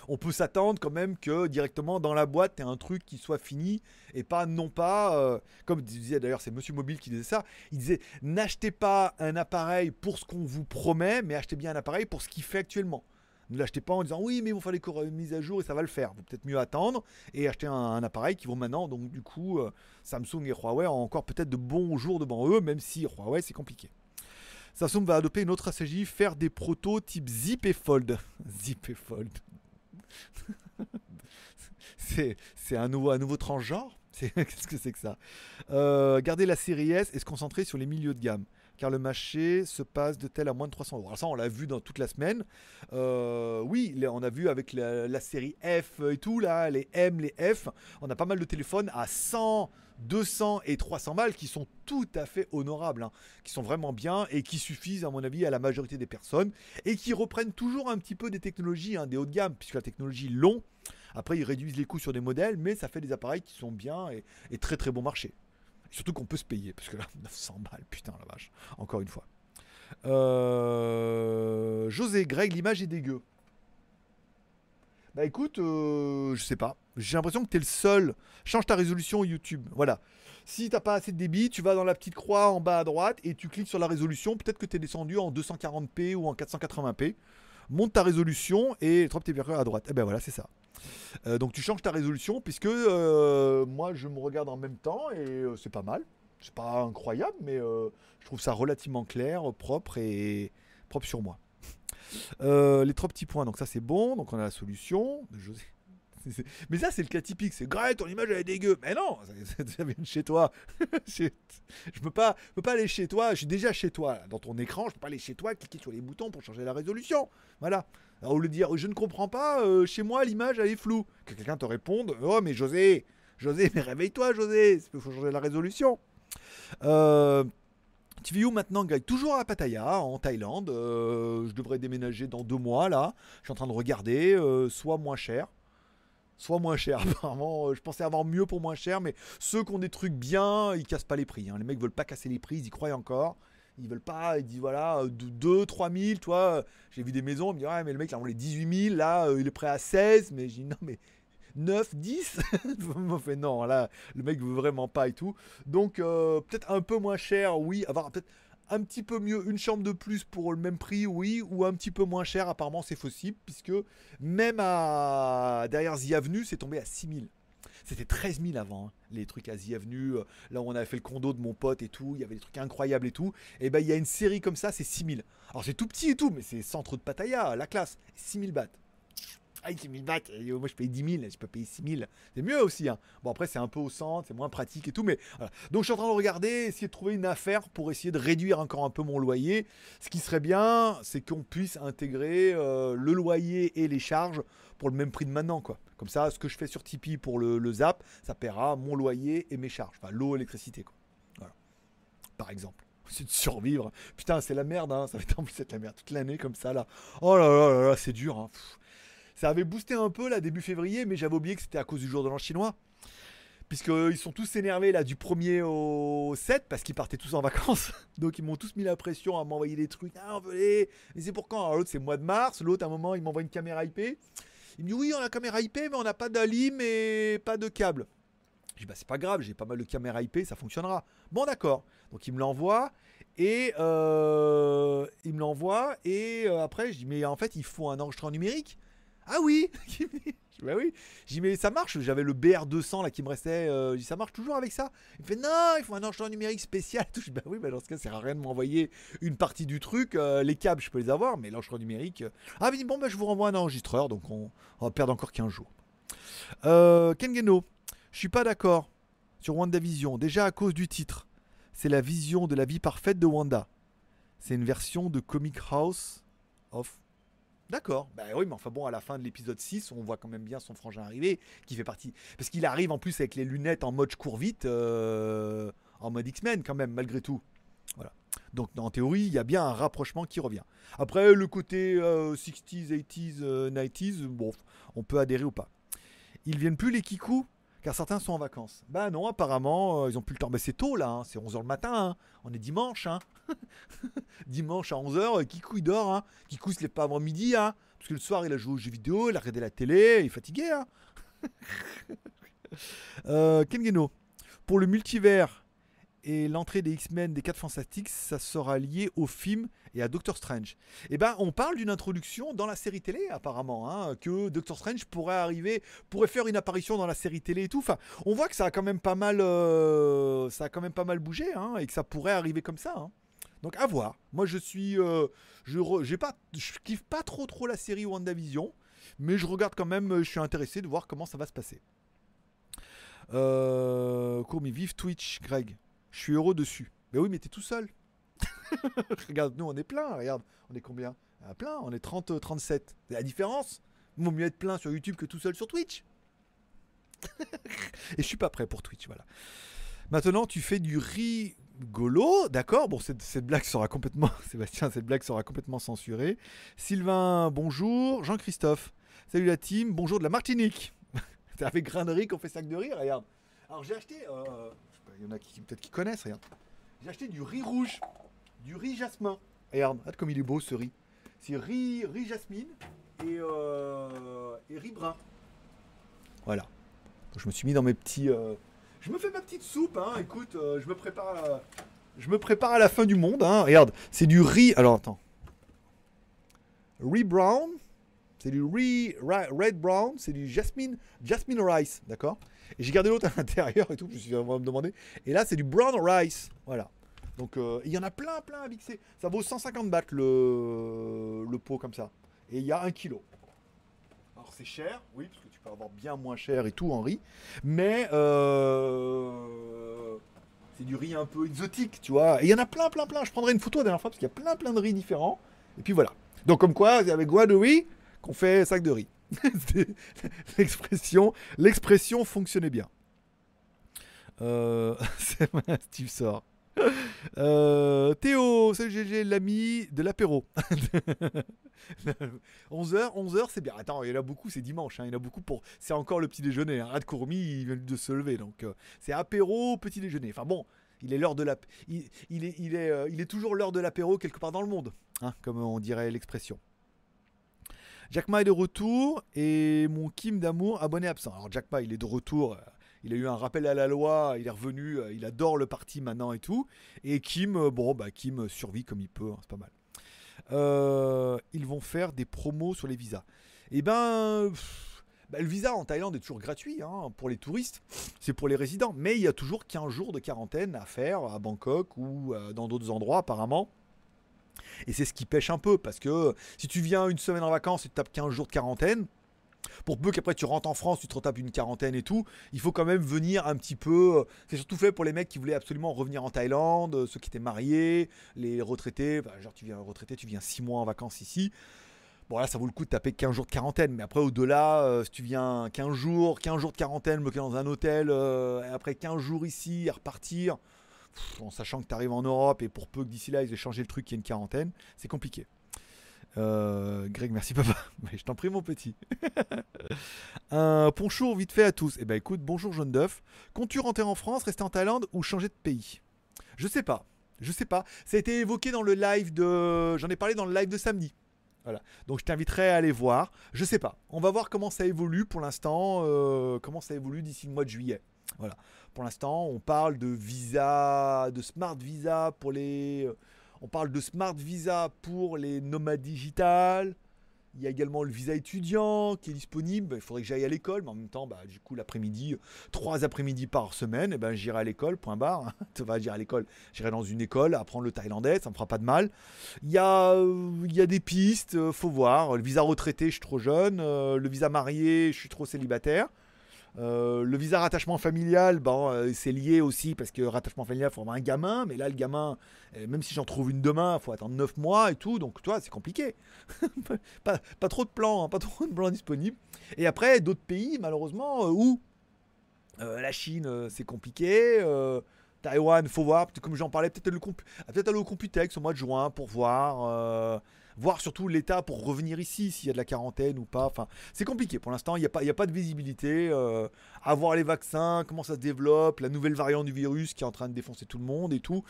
on peut s'attendre quand même que directement dans la boîte, tu un truc qui soit fini et pas non pas, euh, comme disait d'ailleurs, c'est Monsieur Mobile qui disait ça, il disait n'achetez pas un appareil pour ce qu'on vous promet, mais achetez bien un appareil pour ce qu'il fait actuellement. Ne l'achetez pas en disant oui, mais il faut faire les mises à jour et ça va le faire. Vous peut-être mieux attendre et acheter un, appareil qui vaut maintenant. Donc, du coup, euh, Samsung et Huawei ont encore peut-être de bons jours devant eux, même si Huawei c'est compliqué. Samsung va adopter une autre stratégie, faire des protos type Zip et Fold. Zip et Fold. c'est un nouveau, un nouveau transgenre? Qu'est-ce que c'est que ça? Euh, Garder la série S et se concentrer sur les milieux de gamme. Car le marché se passe de tel à moins de 300 euros. Alors ça, on l'a vu dans toute la semaine. Euh, oui, on a vu avec la, série F et tout, là, les M, les F. On a pas mal de téléphones à 100, 200 et 300 balles qui sont tout à fait honorables, hein, qui sont vraiment bien et qui suffisent à mon avis à la majorité des personnes et qui reprennent toujours un petit peu des technologies, hein, des hauts de gamme, puisque la technologie long, après ils réduisent les coûts sur des modèles, mais ça fait des appareils qui sont bien et, très très bon marché. Surtout qu'on peut se payer, parce que là, 900 balles, putain la vache, encore une fois. Euh, José, Greg, l'image est dégueu. Bah écoute, euh, je sais pas. J'ai l'impression que tu es le seul. Change ta résolution YouTube. Voilà. Si t'as pas assez de débit, tu vas dans la petite croix en bas à droite et tu cliques sur la résolution. Peut-être que tu es descendu en 240p ou en 480p. Monte ta résolution et trois petits verres à droite. Et eh ben voilà, c'est ça. Euh, donc tu changes ta résolution puisque euh, moi je me regarde en même temps et c'est pas mal. C'est pas incroyable, mais je trouve ça relativement clair, propre et propre sur moi. Euh, les trois petits points, donc ça c'est bon, donc on a la solution. Mais ça, c'est le cas typique. C'est Greg, ton image elle est dégueu. Mais non, ça vient de chez toi. je peux pas, peux pas aller chez toi. Je suis déjà chez toi dans ton écran. Je peux pas aller chez toi, cliquer sur les boutons pour changer la résolution. Voilà. Alors, au lieu de dire, je ne comprends pas, euh, chez moi l'image elle est floue. Que quelqu'un te réponde, oh mais José, José, mais réveille-toi, José. Il faut changer la résolution. Euh, tu vis où maintenant, Greg? Toujours à Pattaya, en Thaïlande. Euh, je devrais déménager dans deux mois, là. Je suis en train de regarder, soit moins cher. Soit moins cher, apparemment. Euh, je pensais avoir mieux pour moins cher, mais ceux qui ont des trucs bien, ils cassent pas les prix. Hein. Les mecs veulent pas casser les prix, ils y croient encore. Ils veulent pas, ils disent voilà, 2, 3 000, toi. J'ai vu des maisons, ils me disent ouais, mais le mec, là, on les 18 000, là, il est prêt à 16. Mais je dis non, mais 9, 10 fait non, là, le mec veut vraiment pas et tout. Donc, euh, peut-être un peu moins cher, oui. Avoir peut-être un petit peu mieux, une chambre de plus pour le même prix, oui. Ou un petit peu moins cher, apparemment, c'est possible. Puisque même à derrière The Avenue, c'est tombé à 6 000. C'était 13 000 avant, hein, les trucs à The Avenue, euh, là où on avait fait le condo de mon pote et tout, il y avait des trucs incroyables et tout. Et ben il y a une série comme ça, c'est 6 000. Alors c'est tout petit et tout, mais c'est centre de Pattaya, la classe, 6 000 bahts ah, 1000 bahts, moi je paye 10 000, je peux payer 6 000. C'est mieux aussi. Hein. Bon, après, c'est un peu au centre, c'est moins pratique et tout, mais voilà. Donc, je suis en train de regarder, essayer de trouver une affaire pour essayer de réduire encore un peu mon loyer. Ce qui serait bien, c'est qu'on puisse intégrer euh, le loyer et les charges pour le même prix de maintenant, quoi. Comme ça, ce que je fais sur Tipeee pour le, zap, ça paiera mon loyer et mes charges. Enfin, l'eau, l'électricité, quoi. Voilà. Par exemple c'est de survivre. Putain, c'est la merde, hein. ça va être en plus être la merde toute l'année comme ça là. Oh là là là, là c'est dur. Hein. Ça avait boosté un peu là début février, mais j'avais oublié que c'était à cause du jour de l'an chinois. Puisqu'ils sont tous énervés là du 1er au 7 parce qu'ils partaient tous en vacances. Donc ils m'ont tous mis la pression à m'envoyer des trucs. Ah, on veut. Mais c'est pour quand? L'autre c'est mois de mars. L'autre à un moment il m'envoie une caméra IP. Il me dit oui, on a la caméra IP, mais on n'a pas d'alim et pas de câble. Je dis bah c'est pas grave, j'ai pas mal de caméras IP, ça fonctionnera. Bon d'accord. Donc il me l'envoie et euh, il me l'envoie et euh, après je dis mais en fait il faut un enregistrement numérique. Ah oui Bah oui. J'ai mais ça marche. J'avais le BR200 là qui me restait. Euh, ça marche toujours avec ça? Il me fait non, il faut un enregistrement numérique spécial. Je dis bah oui, bah dans ce cas, ça sert à rien de m'envoyer une partie du truc. Euh, les câbles, je peux les avoir, mais l'enregistrement numérique. Euh, ah, mais bon, bah je vous renvoie un enregistreur, donc on, va perdre encore 15 jours. Euh, Kengeno, je suis pas d'accord sur WandaVision. Déjà à cause du titre. C'est la vision de la vie parfaite de Wanda. C'est une version de Comic House of D'accord. Bah oui, mais enfin bon, à la fin de l'épisode 6, on voit quand même bien son frangin arriver, qui fait partie. Parce qu'il arrive en plus avec les lunettes en mode je cours vite, euh, en mode X-Men quand même, malgré tout. Voilà. Donc en théorie, il y a bien un rapprochement qui revient. Après, le côté 60s, 80s, 90s, bon, on peut adhérer ou pas. Ils viennent plus les Kikou? Car certains sont en vacances. Bah non, apparemment, euh, ils ont plus le temps. Mais c'est tôt là, hein. c'est 11h le matin, hein. on est dimanche. Hein. dimanche à 11h, euh, Kikou il dort. Hein. Kikou se lève pas avant midi, hein. parce que le soir il a joué aux jeux vidéo, il a regardé la télé, il est fatigué. Hein. euh, Kengeno, pour le multivers et l'entrée des X-Men des 4 Fantastiques, ça sera lié au film et à Doctor Strange. Eh ben, on parle d'une introduction dans la série télé, apparemment, hein, que Doctor Strange pourrait arriver, pourrait faire une apparition dans la série télé et tout. Enfin, on voit que ça a quand même pas mal, euh, ça a quand même pas mal bougé, hein, et que ça pourrait arriver comme ça. Hein. Donc à voir. Moi, je suis, euh, je, j'ai pas, je kiffe pas trop trop la série WandaVision, mais je regarde quand même. Je suis intéressé de voir comment ça va se passer. Euh, vive Twitch, Greg. Je suis heureux dessus. Mais oui, mais t'es tout seul. regarde, nous on est plein, regarde, on est combien? Ah, Plein, on est 30, 37. C'est la différence? Il vaut mieux être plein sur YouTube que tout seul sur Twitch. Et je suis pas prêt pour Twitch, voilà. Maintenant, tu fais du rigolo, d'accord? Bon, cette, blague sera complètement, Sébastien, cette blague sera complètement censurée. Sylvain, bonjour. Jean-Christophe, salut la team. Bonjour de la Martinique. C'est avec grain de riz qu'on fait sac de riz, regarde. Alors j'ai acheté, euh, il y en a qui peut-être qui connaissent, regarde. J'ai acheté du riz rouge, du riz jasmin. Regarde, regarde comme il est beau ce riz. C'est riz, riz jasmine et, euh, riz brun. Voilà. Je me suis mis dans mes petits. euh, Je me fais ma petite soupe, hein. Écoute, euh, je me prépare. À... Je me prépare à la fin du monde, hein. Regarde, c'est du riz. Alors attends. Riz brown. C'est du ra- red brown. C'est du jasmine, jasmine rice, d'accord? Et j'ai gardé l'autre à l'intérieur et tout. Je me suis vraiment me demander. Et là, c'est du brown rice. Voilà. Donc euh, il y en a plein, plein à mixer. Ça vaut 150 bahts le, pot comme ça. Et il y a un kilo. Alors c'est cher, oui, parce que tu peux avoir bien moins cher et tout en riz. Mais euh, c'est du riz un peu exotique, tu vois. Et il y en a plein, plein, plein. Je prendrai une photo la dernière fois parce qu'il y a plein, plein de riz différents. Et puis voilà. Donc comme quoi, avec riz qu'on fait sac de riz. L'expression, l'expression fonctionnait bien. Euh, c'est Steve sort. Euh, Théo, salut GG, l'ami de l'apéro. 11h, 11h, c'est bien. Attends, il y en a beaucoup, c'est dimanche. hein, il y a beaucoup pour. C'est encore le petit déjeuner. Hein. Rad Courmi, il vient de se lever. Donc, euh, c'est apéro, petit déjeuner. Enfin bon, il est l'heure de la. Il, il est, il, est, euh, il est toujours l'heure de l'apéro quelque part dans le monde. hein, comme on dirait l'expression. Jack Ma est de retour et mon Kim d'amour abonné absent. Alors Jack Ma, il est de retour. euh, Il a eu un rappel à la loi, il est revenu, euh, il adore le parti maintenant et tout. Et Kim, euh, bon, bah Kim survit comme il peut, hein, c'est pas mal. Ils vont faire des promos sur les visas. Et ben, pff, bah, le visa en Thaïlande est toujours gratuit hein, pour les touristes, c'est pour les résidents. Mais il y a toujours 15 jours de quarantaine à faire à Bangkok ou dans d'autres endroits apparemment. Et c'est ce qui pêche un peu, parce que si tu viens une semaine en vacances et tu tapes 15 jours de quarantaine, pour peu qu'après tu rentres en France, tu te retapes une quarantaine et tout, il faut quand même venir un petit peu. euh, C'est surtout fait pour les mecs qui voulaient absolument revenir en Thaïlande, euh, ceux qui étaient mariés, les retraités. Genre, tu viens retraité, tu viens 6 mois en vacances ici. Bon, là, ça vaut le coup de taper 15 jours de quarantaine. Mais après, au-delà, euh, si tu viens 15 jours, 15 jours de quarantaine, bloqué dans un hôtel, et après 15 jours ici, et repartir, en sachant que tu arrives en Europe, et pour peu que d'ici là, ils aient changé le truc, qu'il y ait une quarantaine, c'est compliqué. Euh, Greg, merci papa. Mais je t'en prie, mon petit. Un bonjour vite fait à tous. Eh ben écoute, bonjour jaune d'œuf. Comptes-tu rentrer en France, rester en Thaïlande ou changer de pays? Je sais pas. Je sais pas. Ça a été évoqué dans le live de. J'en ai parlé dans le live de samedi. Voilà. Donc je t'inviterai à aller voir. Je sais pas. On va voir comment ça évolue pour l'instant. euh, comment ça évolue d'ici le mois de juillet. Voilà. Pour l'instant, on parle de visa, de smart visa pour les. On parle de smart visa pour les nomades digitales. Il y a également le visa étudiant qui est disponible. Il faudrait que j'aille à l'école, mais en même temps, bah, du coup, l'après-midi, trois après-midi par semaine, et ben, j'irai à l'école, point barre. Tu vas j'irai à l'école. J'irai dans une école, apprendre le thaïlandais, ça me fera pas de mal. Il y a, euh, il y a des pistes, euh, faut voir. Le visa retraité, je suis trop jeune. Euh, le visa marié, je suis trop célibataire. Euh, le visa rattachement familial, euh, c'est lié aussi parce que rattachement familial, il faut avoir un gamin, mais là, le gamin, euh, même si j'en trouve une demain, il faut attendre 9 mois et tout, donc toi, c'est compliqué. pas, trop de plans, hein, pas trop de plans disponibles. Et après, d'autres pays, malheureusement, où la Chine, c'est compliqué. Taïwan, faut voir, comme j'en parlais, comp- peut-être aller au Computex au mois de juin pour voir, voir surtout l'état pour revenir ici, s'il y a de la quarantaine ou pas. Enfin, c'est compliqué pour l'instant, il n'y a, pas- a pas de visibilité. euh, voir les vaccins, comment ça se développe, la nouvelle variante du virus qui est en train de défoncer tout le monde et tout.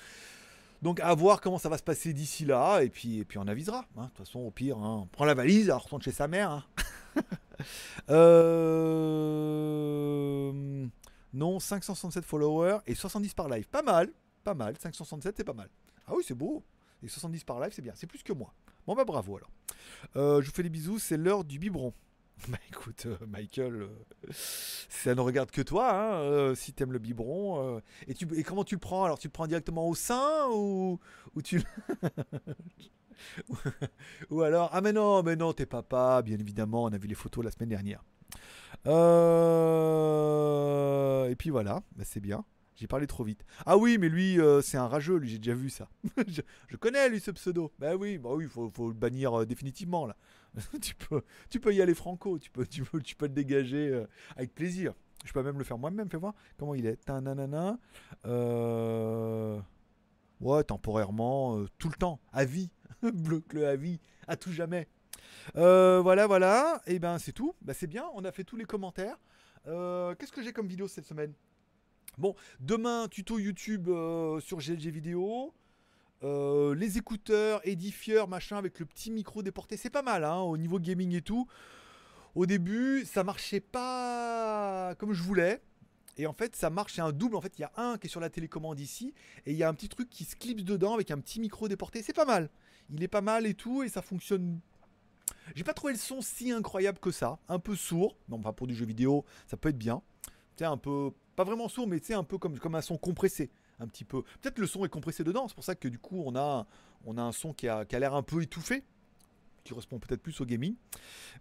Donc à voir comment ça va se passer d'ici là, et puis, et puis on avisera. hein. De toute façon, au pire, hein, on prend la valise, on retourne chez sa mère. hein. Euh, Non, 567 followers et 70 par live. Pas mal, pas mal. 567, c'est pas mal. Ah oui, c'est beau. Et 70 par live, c'est bien. C'est plus que moi. Bon, bah bravo alors. Euh, je vous fais des bisous, c'est l'heure du biberon. Bah écoute, euh, Michael, euh, ça ne regarde que toi, hein, si t'aimes le biberon. et, tu, et comment tu le prends? Alors, tu le prends directement au sein ou, ou tu. ou, alors, ah mais non, mais non, t'es papa, bien évidemment, on a vu les photos la semaine dernière. Et puis voilà, bah, c'est bien. J'ai parlé trop vite. Ah oui, mais lui, euh, c'est un rageux, lui, j'ai déjà vu ça. je, connais, lui, ce pseudo. Bah oui, bah oui, faut, faut le bannir euh, définitivement, là. tu, peux, y aller franco, tu peux, le dégager euh, avec plaisir. Je peux même le faire moi-même, fais voir comment il est. Ouais, temporairement, tout le temps, à vie. Bloque-le à vie, à tout jamais. Voilà, voilà. Et ben c'est tout. Bah, c'est bien, on a fait tous les commentaires. Qu'est-ce que j'ai comme vidéo cette semaine? Bon, demain, tuto YouTube euh, sur GLG Vidéo. Euh, les écouteurs, édifieurs, machin, avec le petit micro déporté, c'est pas mal hein, au niveau gaming et tout. Au début, ça marchait pas comme je voulais. Et en fait, ça marche, c'est un double. En fait, il y a un qui est sur la télécommande ici, et il y a un petit truc qui se clipse dedans avec un petit micro déporté. C'est pas mal. Il est pas mal et tout, et ça fonctionne. J'ai pas trouvé le son si incroyable que ça. Un peu sourd. Non, pas pour du jeu vidéo, ça peut être bien. Sais, un peu. Pas vraiment sourd, mais tu sais, un peu comme, un son compressé. Un petit peu. Peut-être le son est compressé dedans. C'est pour ça que du coup, on a, un son qui a, qui a l'air un peu étouffé qui correspond peut-être plus au gaming.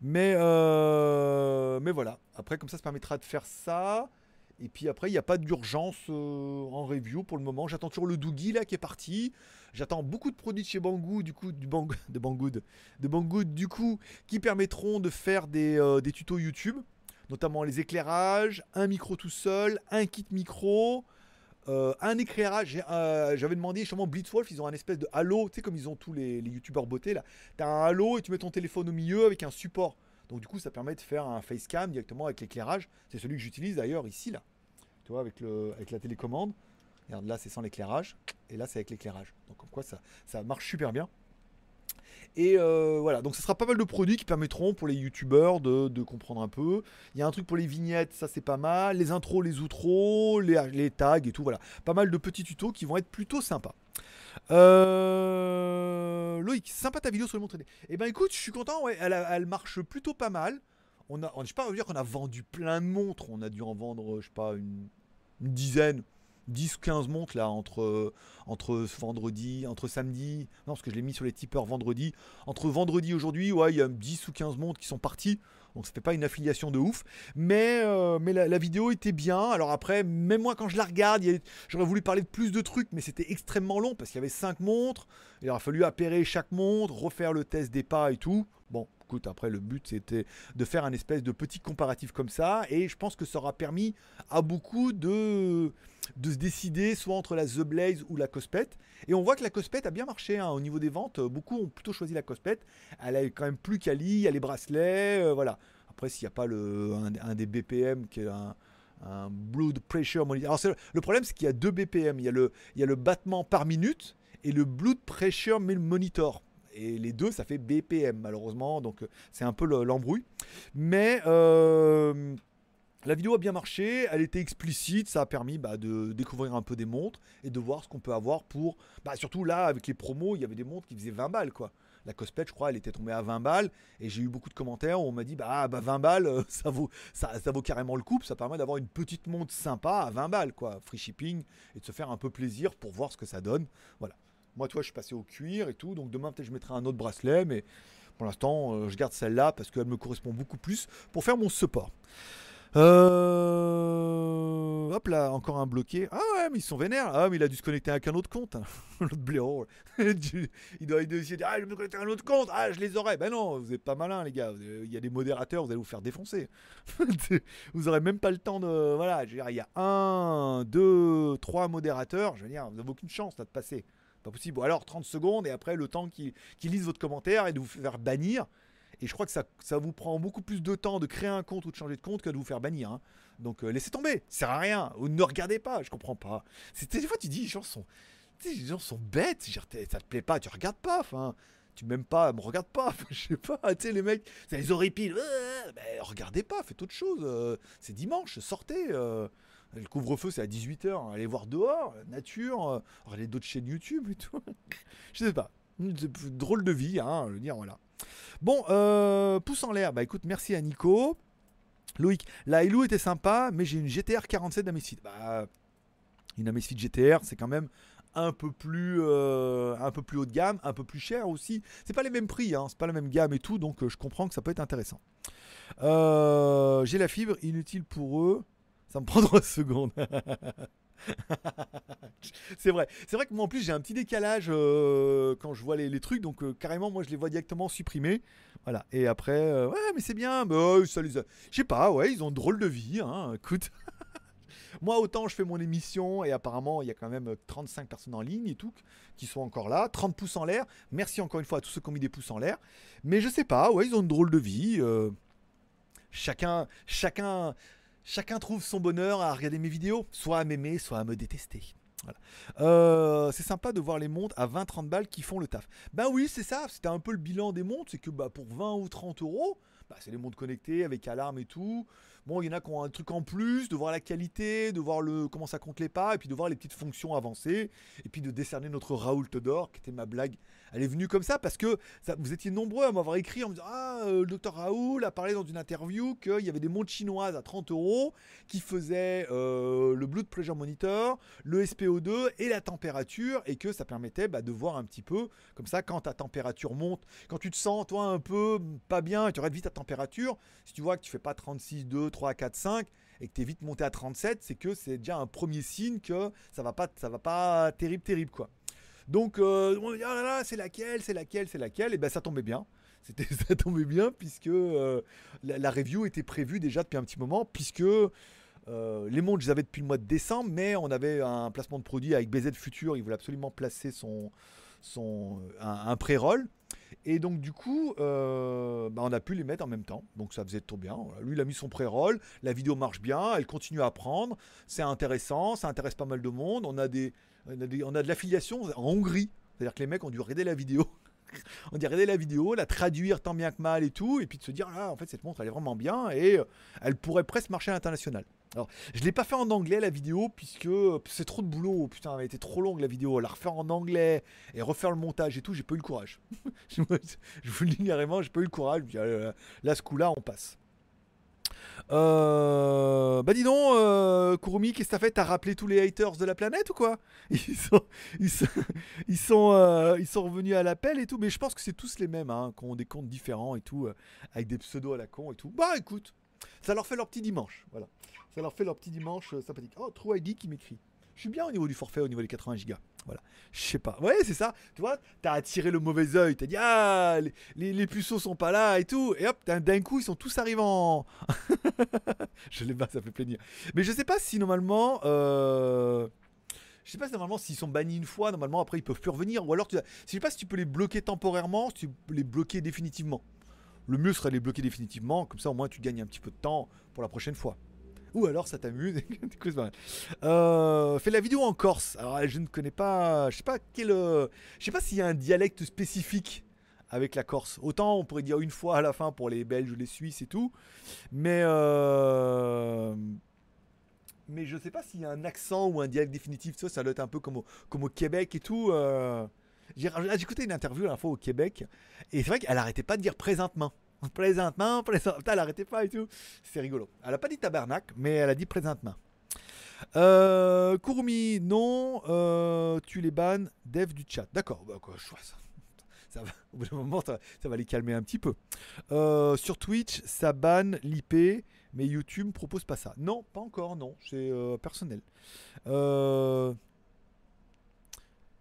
Mais, euh, voilà. Après, comme ça, ça permettra de faire ça. Et puis après, il n'y a pas d'urgence euh, en review pour le moment. J'attends toujours le Doogie là qui est parti. J'attends beaucoup de produits de chez Banggood, du coup, du Bang, de Banggood, de du coup, qui permettront de faire des, euh, des tutos YouTube, notamment les éclairages, un micro tout seul, un kit micro, euh, un éclairage. Euh, J'avais demandé justement Blitzwolf, ils ont un espèce de halo, tu sais, comme ils ont tous les, les youtubeurs beauté là. T'as un halo et tu mets ton téléphone au milieu avec un support. Donc du coup, ça permet de faire un facecam directement avec l'éclairage. C'est celui que j'utilise d'ailleurs ici là. Tu vois, avec, le, avec la télécommande. Regarde, là c'est sans l'éclairage. Et là c'est avec l'éclairage. Donc comme quoi ça, ça marche super bien. Et euh, voilà, donc ce sera pas mal de produits qui permettront pour les youtubeurs de, comprendre un peu. Il y a un truc pour les vignettes, ça c'est pas mal. Les intros, les outros, les, les tags et tout, voilà. Pas mal de petits tutos qui vont être plutôt sympas. Euh, Loïc, sympa ta vidéo sur le montre Eh ben écoute, je suis content, ouais, elle, elle marche plutôt pas mal. On a, je sais pas, on dire qu'on a vendu plein de montres. On a dû en vendre, je sais pas, une dizaine, 10 ou 15 montres là entre, euh, entre vendredi, entre samedi. Non, parce que je l'ai mis sur les tipeurs vendredi. Entre vendredi et aujourd'hui, ouais, il y a 10 ou 15 montres qui sont parties. Donc ça fait pas une affiliation de ouf. Mais, euh, mais la, vidéo était bien. Alors après, même moi quand je la regarde, j'aurais voulu parler de plus de trucs, mais c'était extrêmement long parce qu'il y avait 5 montres. Il aurait fallu appairer chaque montre, refaire le test des pas et tout. Bon, écoute, après le but c'était de faire un espèce de petit comparatif comme ça. Et je pense que ça aura permis à beaucoup de, de se décider soit entre la The Blaze ou la Cospet. Et on voit que la Cospet a bien marché hein, au niveau des ventes. Beaucoup ont plutôt choisi la Cospet. Elle est quand même plus quali, il y a les bracelets, euh, voilà. Après, s'il n'y a pas le, un, des BPM qui est un, Blood Pressure Monitor. Alors, le, problème, c'est qu'il y a deux BPM. Il y a, le, il y a le battement par minute et le Blood Pressure Monitor. Et les deux, ça fait BPM, malheureusement. Donc, euh, c'est un peu le- l'embrouille. Mais. euh, la vidéo a bien marché, elle était explicite, ça a permis bah, de découvrir un peu des montres et de voir ce qu'on peut avoir pour. Bah, surtout là, avec les promos, il y avait des montres qui faisaient 20 balles quoi. La Cospet, je crois, elle était tombée à 20 balles et j'ai eu beaucoup de commentaires où on m'a dit bah, ah, bah 20 balles, euh, ça vaut, vaut carrément le coup, ça permet d'avoir une petite montre sympa à 20 balles quoi, free shipping et de se faire un peu plaisir pour voir ce que ça donne. Voilà. Moi, toi, je suis passé au cuir et tout, donc demain peut-être je mettrai un autre bracelet, mais pour l'instant, euh, je garde celle-là parce qu'elle me correspond beaucoup plus pour faire mon support. Euh... Hop là, encore un bloqué. Ah ouais, mais ils sont vénères. Ah, mais il a dû se connecter avec un autre compte. hein. L'autre blaireau. il doit essayer de dire Ah, je me connecter à un autre compte. Ah, je les aurais. Ben non, vous êtes pas malin, les gars. Il y a des modérateurs, vous allez vous faire défoncer. vous aurez même pas le temps de. Voilà, je veux dire, il y a un, deux, trois modérateurs. Je veux dire, vous n'avez aucune chance là, de passer. Pas possible. Ou alors 30 secondes et après le temps qu'ils lisent votre commentaire et de vous faire bannir. Et je crois que ça, vous prend beaucoup plus de temps de créer un compte ou de changer de compte que de vous faire bannir. hein. Donc euh, laissez tomber, ça sert à rien. Ou ne regardez pas, je comprends pas. Des fois tu dis les gens sont, les gens sont bêtes. Ça te plaît pas, tu regardes pas. Enfin, tu m'aimes pas, me regarde pas. Je sais pas. Tu sais les mecs, ça les horripile. Regardez pas, faites autre chose. euh, c'est dimanche, sortez. euh, le couvre-feu c'est à 18h, allez voir dehors, nature, regardez d'autres chaînes YouTube et tout. je sais pas. Drôle de vie, hein, je veux dire, voilà. Bon, euh, pouce en l'air. Bah écoute, merci à Nico. Loïc, la Hello était sympa, mais j'ai une GTR 47 d'Amazfit. Bah, une Amazfit GTR, c'est quand même un peu plus euh, un peu plus haut de gamme, un peu plus cher aussi. C'est pas les mêmes prix, hein, c'est pas la même gamme et tout, donc euh, je comprends que ça peut être intéressant. Euh, j'ai la fibre, inutile pour eux. Ça me prend 3 secondes. c'est vrai. C'est vrai que moi en plus j'ai un petit décalage euh, quand je vois les, trucs, donc euh, carrément moi je les vois directement supprimés. Voilà. Et après, euh, ouais, mais c'est bien. Bah, euh, ça les Je sais pas, ouais, ils ont drôle de vie. Hein, écoute. moi autant je fais mon émission et apparemment il y a quand même 35 personnes en ligne et tout qui sont encore là. 30 pouces en l'air. Merci encore une fois à tous ceux qui ont mis des pouces en l'air. Mais je sais pas, ouais, ils ont une drôle de vie. chacun, chacun, chacun trouve son bonheur à regarder mes vidéos, soit à m'aimer, soit à me détester. Euh, c'est sympa de voir les montres à 20-30 balles qui font le taf. Ben oui, c'est ça. C'était un peu le bilan des montres. C'est que bah, pour 20 ou 30 euros, bah, c'est des montres connectées avec alarme et tout. Bon, il y en a qui ont un truc en plus, de voir la qualité, de voir le, comment ça compte les pas, et puis de voir les petites fonctions avancées, et puis de décerner notre Raoul d'or, qui était ma blague. Elle est venue comme ça parce que vous étiez nombreux à m'avoir écrit en me disant Ah, euh, le docteur Raoul a parlé dans une interview qu'il y avait des montres chinoises à 30 euros qui faisaient euh, le Blood Pressure Monitor, le SPO2 et la température, et que ça permettait bah, de voir un petit peu, comme ça, quand ta température monte, quand tu te sens, toi, un peu pas bien, et tu regardes vite ta température, si tu vois que tu fais pas 36, 2, 3, 4, 5, et que tu es vite monté à 37, c'est que c'est déjà un premier signe que ça va pas, ça va pas terrible, terrible, quoi. Donc, euh, on dire, ah c'est laquelle, c'est laquelle, c'est laquelle, et ben ça tombait bien. C'était, ça tombait bien puisque euh, la, review était prévue déjà depuis un petit moment, puisque euh, les montres, je les avais depuis le mois de décembre, mais on avait un placement de produit avec BZ Future. Il voulait absolument placer son, son, un pré-roll. Et donc, du coup, euh, bah, on a pu les mettre en même temps. Donc, ça faisait trop bien. Lui, il a mis son pré-roll. La vidéo marche bien. Elle continue à prendre. C'est intéressant. Ça intéresse pas mal de monde. On a, des, on a, de l'affiliation en Hongrie. C'est-à-dire que les mecs ont dû regarder la vidéo. on dit regarder la vidéo, la traduire tant bien que mal et tout, et puis de se dire, ah, en fait, cette montre, elle est vraiment bien, et euh, elle pourrait presque marcher à l'international. Alors, je l'ai pas fait en anglais, la vidéo, puisque c'est trop de boulot, putain, elle était trop longue, la vidéo, la refaire en anglais, et refaire le montage et tout, j'ai pas eu le courage. je vous le dis carrément, j'ai pas eu le courage, euh, là, ce coup-là, on passe. Euh, bah dis donc, euh, qu'est-ce que t'as fait? T'as rappelé tous les haters de la planète ou quoi? Ils sont, ils sont, ils sont, euh, ils sont revenus à l'appel et tout, mais je pense que c'est tous les mêmes, hein, qui ont des comptes différents et tout, avec des pseudos à la con et tout. Bah écoute, ça leur fait leur petit dimanche, voilà. Ça leur fait leur petit dimanche euh, sympathique. Oh, True ID qui m'écrit. Je suis bien au niveau du forfait, au niveau des 80 gigas. Voilà. Je sais pas. Ouais, c'est ça. Tu vois, t'as attiré le mauvais oeil. T'as dit, ah, les, les, les puceaux sont pas là et tout. Et hop, d'un coup, ils sont tous arrivés en. je les bats, ça fait plaisir. Mais je sais pas si normalement. Euh... Je sais pas si normalement s'ils sont bannis une fois, normalement après ils peuvent plus revenir. Ou alors, tu... je sais pas si tu peux les bloquer temporairement, tu peux les bloquer définitivement. Le mieux serait de les bloquer définitivement, comme ça au moins tu gagnes un petit peu de temps pour la prochaine fois. Ou alors ça t'amuse. Euh, fais la vidéo en Corse. Alors je ne connais pas, je sais pas quel, euh, je sais pas s'il y a un dialecte spécifique avec la Corse. Autant on pourrait dire une fois à la fin pour les Belges les Suisses et tout, mais euh, mais je sais pas s'il y a un accent ou un dialecte définitif. Ça, ça doit être un peu comme au, comme au Québec et tout. euh. Écouté une interview à la fois au Québec et c'est vrai qu'elle arrêtait pas de dire présentement. Présentement, présentement, elle arrêtait pas et tout. C'est rigolo. Elle a pas dit tabarnak, mais elle a dit présentement. Euh, non, euh, tu les bannes, dev du chat. D'accord, bah quoi, je vois ça. Au bout d'un moment, ça, ça va les calmer un petit peu. Euh, sur Twitch, ça banne l'IP, mais YouTube propose pas ça. Non, pas encore, non, c'est euh, personnel. Euh,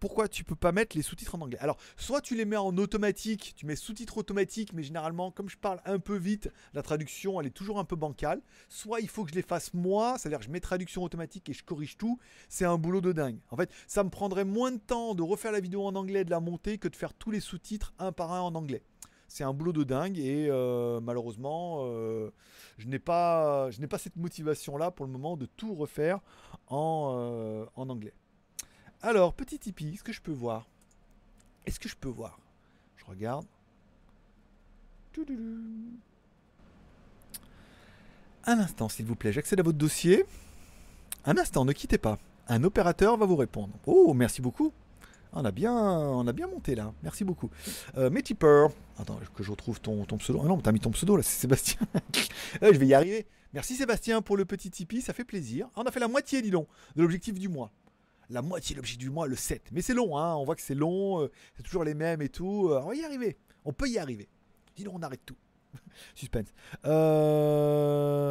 pourquoi tu peux pas mettre les sous-titres en anglais Alors, soit tu les mets en automatique, tu mets sous-titres automatiques, mais généralement, comme je parle un peu vite, la traduction, elle est toujours un peu bancale. Soit il faut que je les fasse moi, c'est-à-dire que je mets traduction automatique et je corrige tout. C'est un boulot de dingue. En fait, ça me prendrait moins de temps de refaire la vidéo en anglais de la monter que de faire tous les sous-titres un par un en anglais. C'est un boulot de dingue et euh, malheureusement, euh, je n'ai pas, cette motivation-là pour le moment de tout refaire en, euh, en anglais. Alors, petit Tipeee, est-ce que je peux voir Est-ce que je peux voir? Je regarde. Un instant, s'il vous plaît, j'accède à votre dossier. Un instant, ne quittez pas. Un opérateur va vous répondre. Oh, merci beaucoup. On a bien, on a bien monté là. Merci beaucoup. Euh, mes. Attends, que je retrouve ton, pseudo. Ah non, t'as mis ton pseudo là, c'est Sébastien. Ouais, je vais y arriver. Merci Sébastien pour le petit Tipeee, ça fait plaisir. On a fait la moitié, dis donc, de l'objectif du mois. La moitié de l'objectif du mois, le 7. Mais c'est long, hein. on voit que c'est long, euh, c'est toujours les mêmes et tout. Euh, on va y arriver. On peut y arriver. Donc, on arrête tout. Suspense. Euh...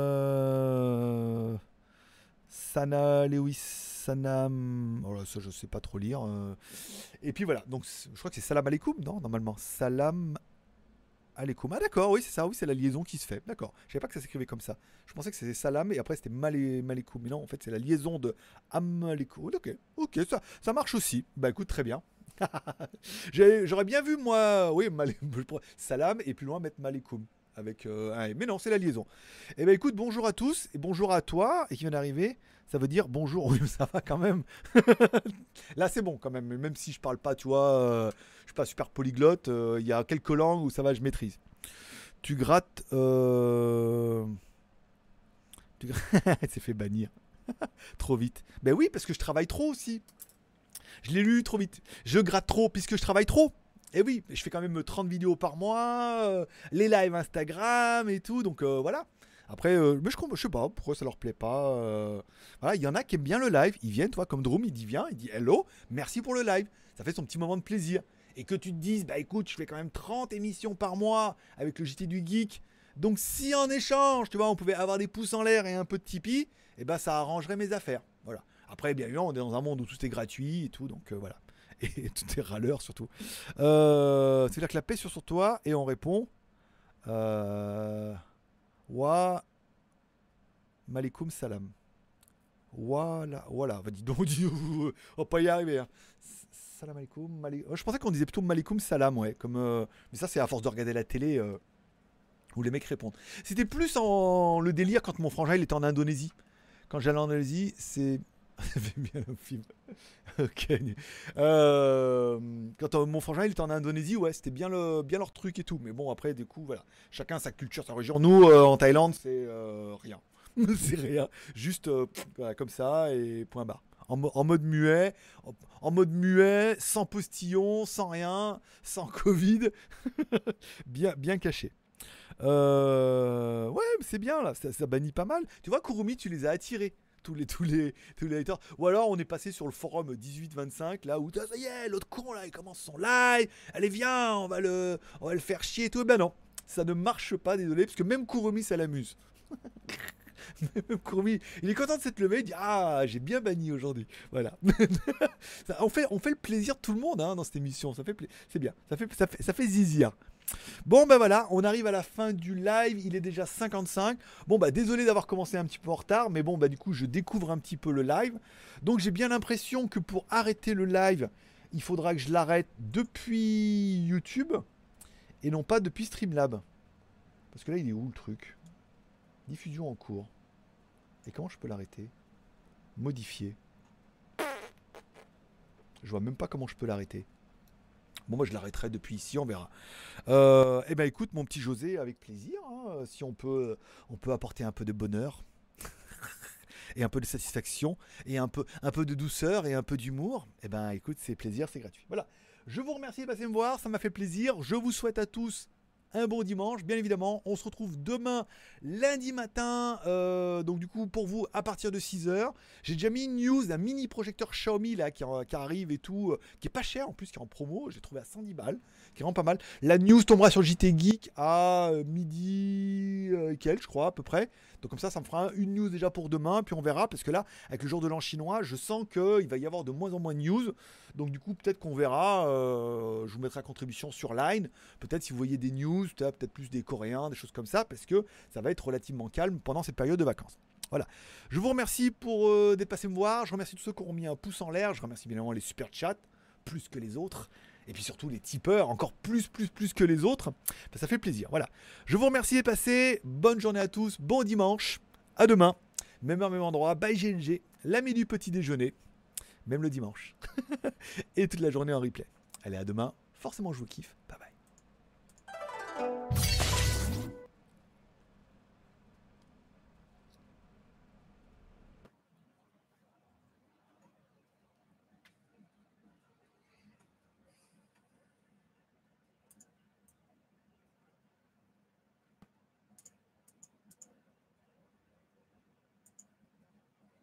Sana Lewis. Sanam. Oh là, ça, je sais pas trop lire. euh. Et puis voilà. Donc, je crois que c'est Salam Aleikum, non Normalement. Salam Aleikum. Ah, d'accord, oui, c'est ça. Oui, c'est la liaison qui se fait. D'accord. Je savais pas que ça s'écrivait comme ça. Je pensais que c'était Salam et après c'était Malé. Mais non, en fait, c'est la liaison de Amalekoum. Ok, ok, ça, ça marche aussi. Bah écoute, très bien. J'aurais bien vu, moi, oui, Malé- Salam et plus loin mettre Malekoum. Avec euh. Mais non, c'est la liaison. Eh ben écoute, bonjour à tous et bonjour à toi et qui vient d'arriver. Ça veut dire bonjour. Ça va quand même. Là, c'est bon quand même. Même si je parle pas, tu vois, euh, je suis pas super polyglotte. euh, Il y a quelques langues où ça va, je maîtrise. Tu grattes. Euh... S'est fait bannir. trop vite. Ben oui, parce que je travaille trop aussi. Je l'ai lu trop vite. Je gratte trop puisque je travaille trop. Et oui, je fais quand même 30 vidéos par mois, euh, les lives Instagram et tout, donc euh, voilà. Après, euh, mais je, je sais pas pourquoi ça leur plaît pas. euh. Voilà, il y en a qui aiment bien le live. Ils viennent, toi, comme Droom, il dit viens, il dit hello, merci pour le live. Ça fait son petit moment de plaisir. Et que tu te dises, bah écoute, je fais quand même 30 émissions par mois avec le JT du Geek. Donc si en échange, tu vois, on pouvait avoir des pouces en l'air et un peu de Tipeee, et ben ça arrangerait mes affaires. Voilà. Après, bien évidemment, on est dans un monde où tout est gratuit et tout, donc euh, voilà. Et tout est râleur surtout. C'est-à-dire que la paix sur, sur toi et on répond. Wa Malikum salam. Voilà, voilà. Bah, dis donc, dis donc, on va pas y arriver. hein. Salam alaikum. Je pensais qu'on disait plutôt malikum salam, ouais. Comme, euh, Mais ça, c'est à force de regarder la télé euh, où les mecs répondent. C'était plus en le délire quand mon frangin il était en Indonésie. Quand j'allais en Indonésie, c'est. Bien le film. Euh, quand mon frangin il était en Indonésie, ouais, c'était bien, le, bien leur truc et tout. Mais bon, après, du coup, voilà. Chacun sa culture, sa religion. Nous, euh, en Thaïlande, c'est euh, rien. c'est rien. Juste comme ça et point barre. En, mo- en mode muet, en, mode muet, sans postillon, sans rien, sans Covid, bien, bien caché. Ouais, c'est bien là, ça, ça bannit pas mal. Tu vois, Kurumi, tu les as attirés. Tous les, tous les, tous les. Ou alors on est passé sur le forum 1825 là où ah, ça y est, l'autre con là il commence son live. Allez viens, on va le, on va le faire chier et tout. Ben non, ça ne marche pas, désolé, parce que même Kurumi ça l'amuse. Même Kurumi, il est content de s'être levé, il dit ah j'ai bien banni aujourd'hui. Voilà. On fait, on fait le plaisir de tout le monde hein, dans cette émission. Ça fait, c'est bien. Ça fait, ça fait, ça fait. Bon ben voilà, on arrive à la fin du live, il est déjà 55. Bon bah désolé d'avoir commencé un petit peu en retard, mais bon bah du coup je découvre un petit peu le live. Donc j'ai bien l'impression que pour arrêter le live, il faudra que je l'arrête depuis YouTube et non pas depuis Streamlab. Parce que là il est où le truc? Diffusion en cours. Et comment je peux l'arrêter? Modifier. Je vois même pas comment je peux l'arrêter. Bon, moi je l'arrêterai depuis ici, on verra. Euh, eh ben écoute, mon petit José, avec plaisir. hein, si on peut, on peut apporter un peu de bonheur et un peu de satisfaction et un peu, un peu de douceur et un peu d'humour. Eh ben écoute, c'est plaisir, c'est gratuit. Voilà. Je vous remercie de passer me voir, ça m'a fait plaisir. Je vous souhaite à tous un bon dimanche, bien évidemment. On se retrouve demain, lundi matin. euh, donc, du coup, pour vous, à partir de 6h. J'ai déjà mis une news d'un mini projecteur Xiaomi là, qui, qui arrive et tout, euh, qui est pas cher en plus, qui est en promo. J'ai trouvé à 110 balles, qui est vraiment pas mal. La news tombera sur JT Geek à euh, midi euh, quelques, je crois, à peu près. Donc, comme ça, ça me fera une news déjà pour demain. Puis on verra, parce que là, avec le jour de l'an chinois, je sens qu'il va y avoir de moins en moins de news. Donc, du coup, peut-être qu'on verra. euh, je vous mettrai à contribution sur Line. Peut-être si vous voyez des news, peut-être peut-être plus des Coréens, des choses comme ça, parce que ça va être relativement calme pendant cette période de vacances. Voilà. Je vous remercie pour euh, d'être passé me voir. Je remercie tous ceux qui ont mis un pouce en l'air. Je remercie bien évidemment les super chats, plus que les autres. Et puis surtout les tipeurs, encore plus, plus, plus que les autres. Ben, ça fait plaisir. Voilà. Je vous remercie d'être passé. Bonne journée à tous. Bon dimanche. À demain. Même heure, même endroit. Bye GNG. L'ami du petit déjeuner. Même le dimanche. Et toute la journée en replay. Allez, à demain. Forcément, je vous kiffe. Bye.